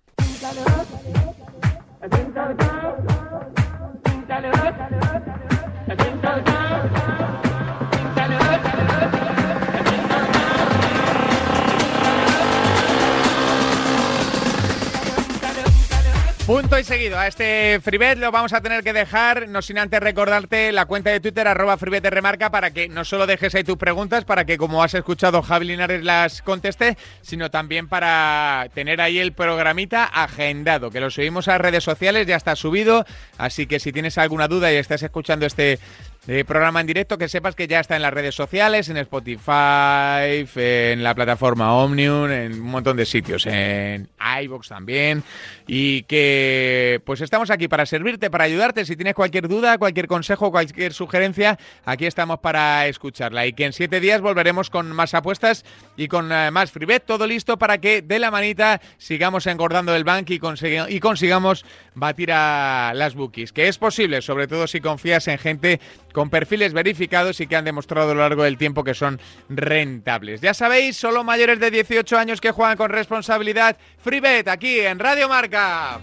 Punto y seguido. A este Freebet lo vamos a tener que dejar, no sin antes recordarte la cuenta de Twitter, arroba Freebet Remarca, para que no solo dejes ahí tus preguntas, para que como has escuchado Javi Linares las conteste, sino también para tener ahí el programita agendado, que lo subimos a redes sociales, ya está subido, así que si tienes alguna duda y estás escuchando este de programa en directo, que sepas que ya está en las redes sociales, en Spotify, en la plataforma Omnium, en un montón de sitios, en iBox también, y que pues estamos aquí para servirte, para ayudarte. Si tienes cualquier duda, cualquier consejo, cualquier sugerencia, aquí estamos para escucharla. Y que en siete días volveremos con más apuestas y con eh, más freebet, todo listo para que de la manita sigamos engordando el bank y, y consigamos batir a las bookies. Que es posible, sobre todo si confías en gente con perfiles verificados y que han demostrado a lo largo del tiempo que son rentables. Ya sabéis, solo mayores de 18 años que juegan con responsabilidad. FreeBet aquí en Radio Marca.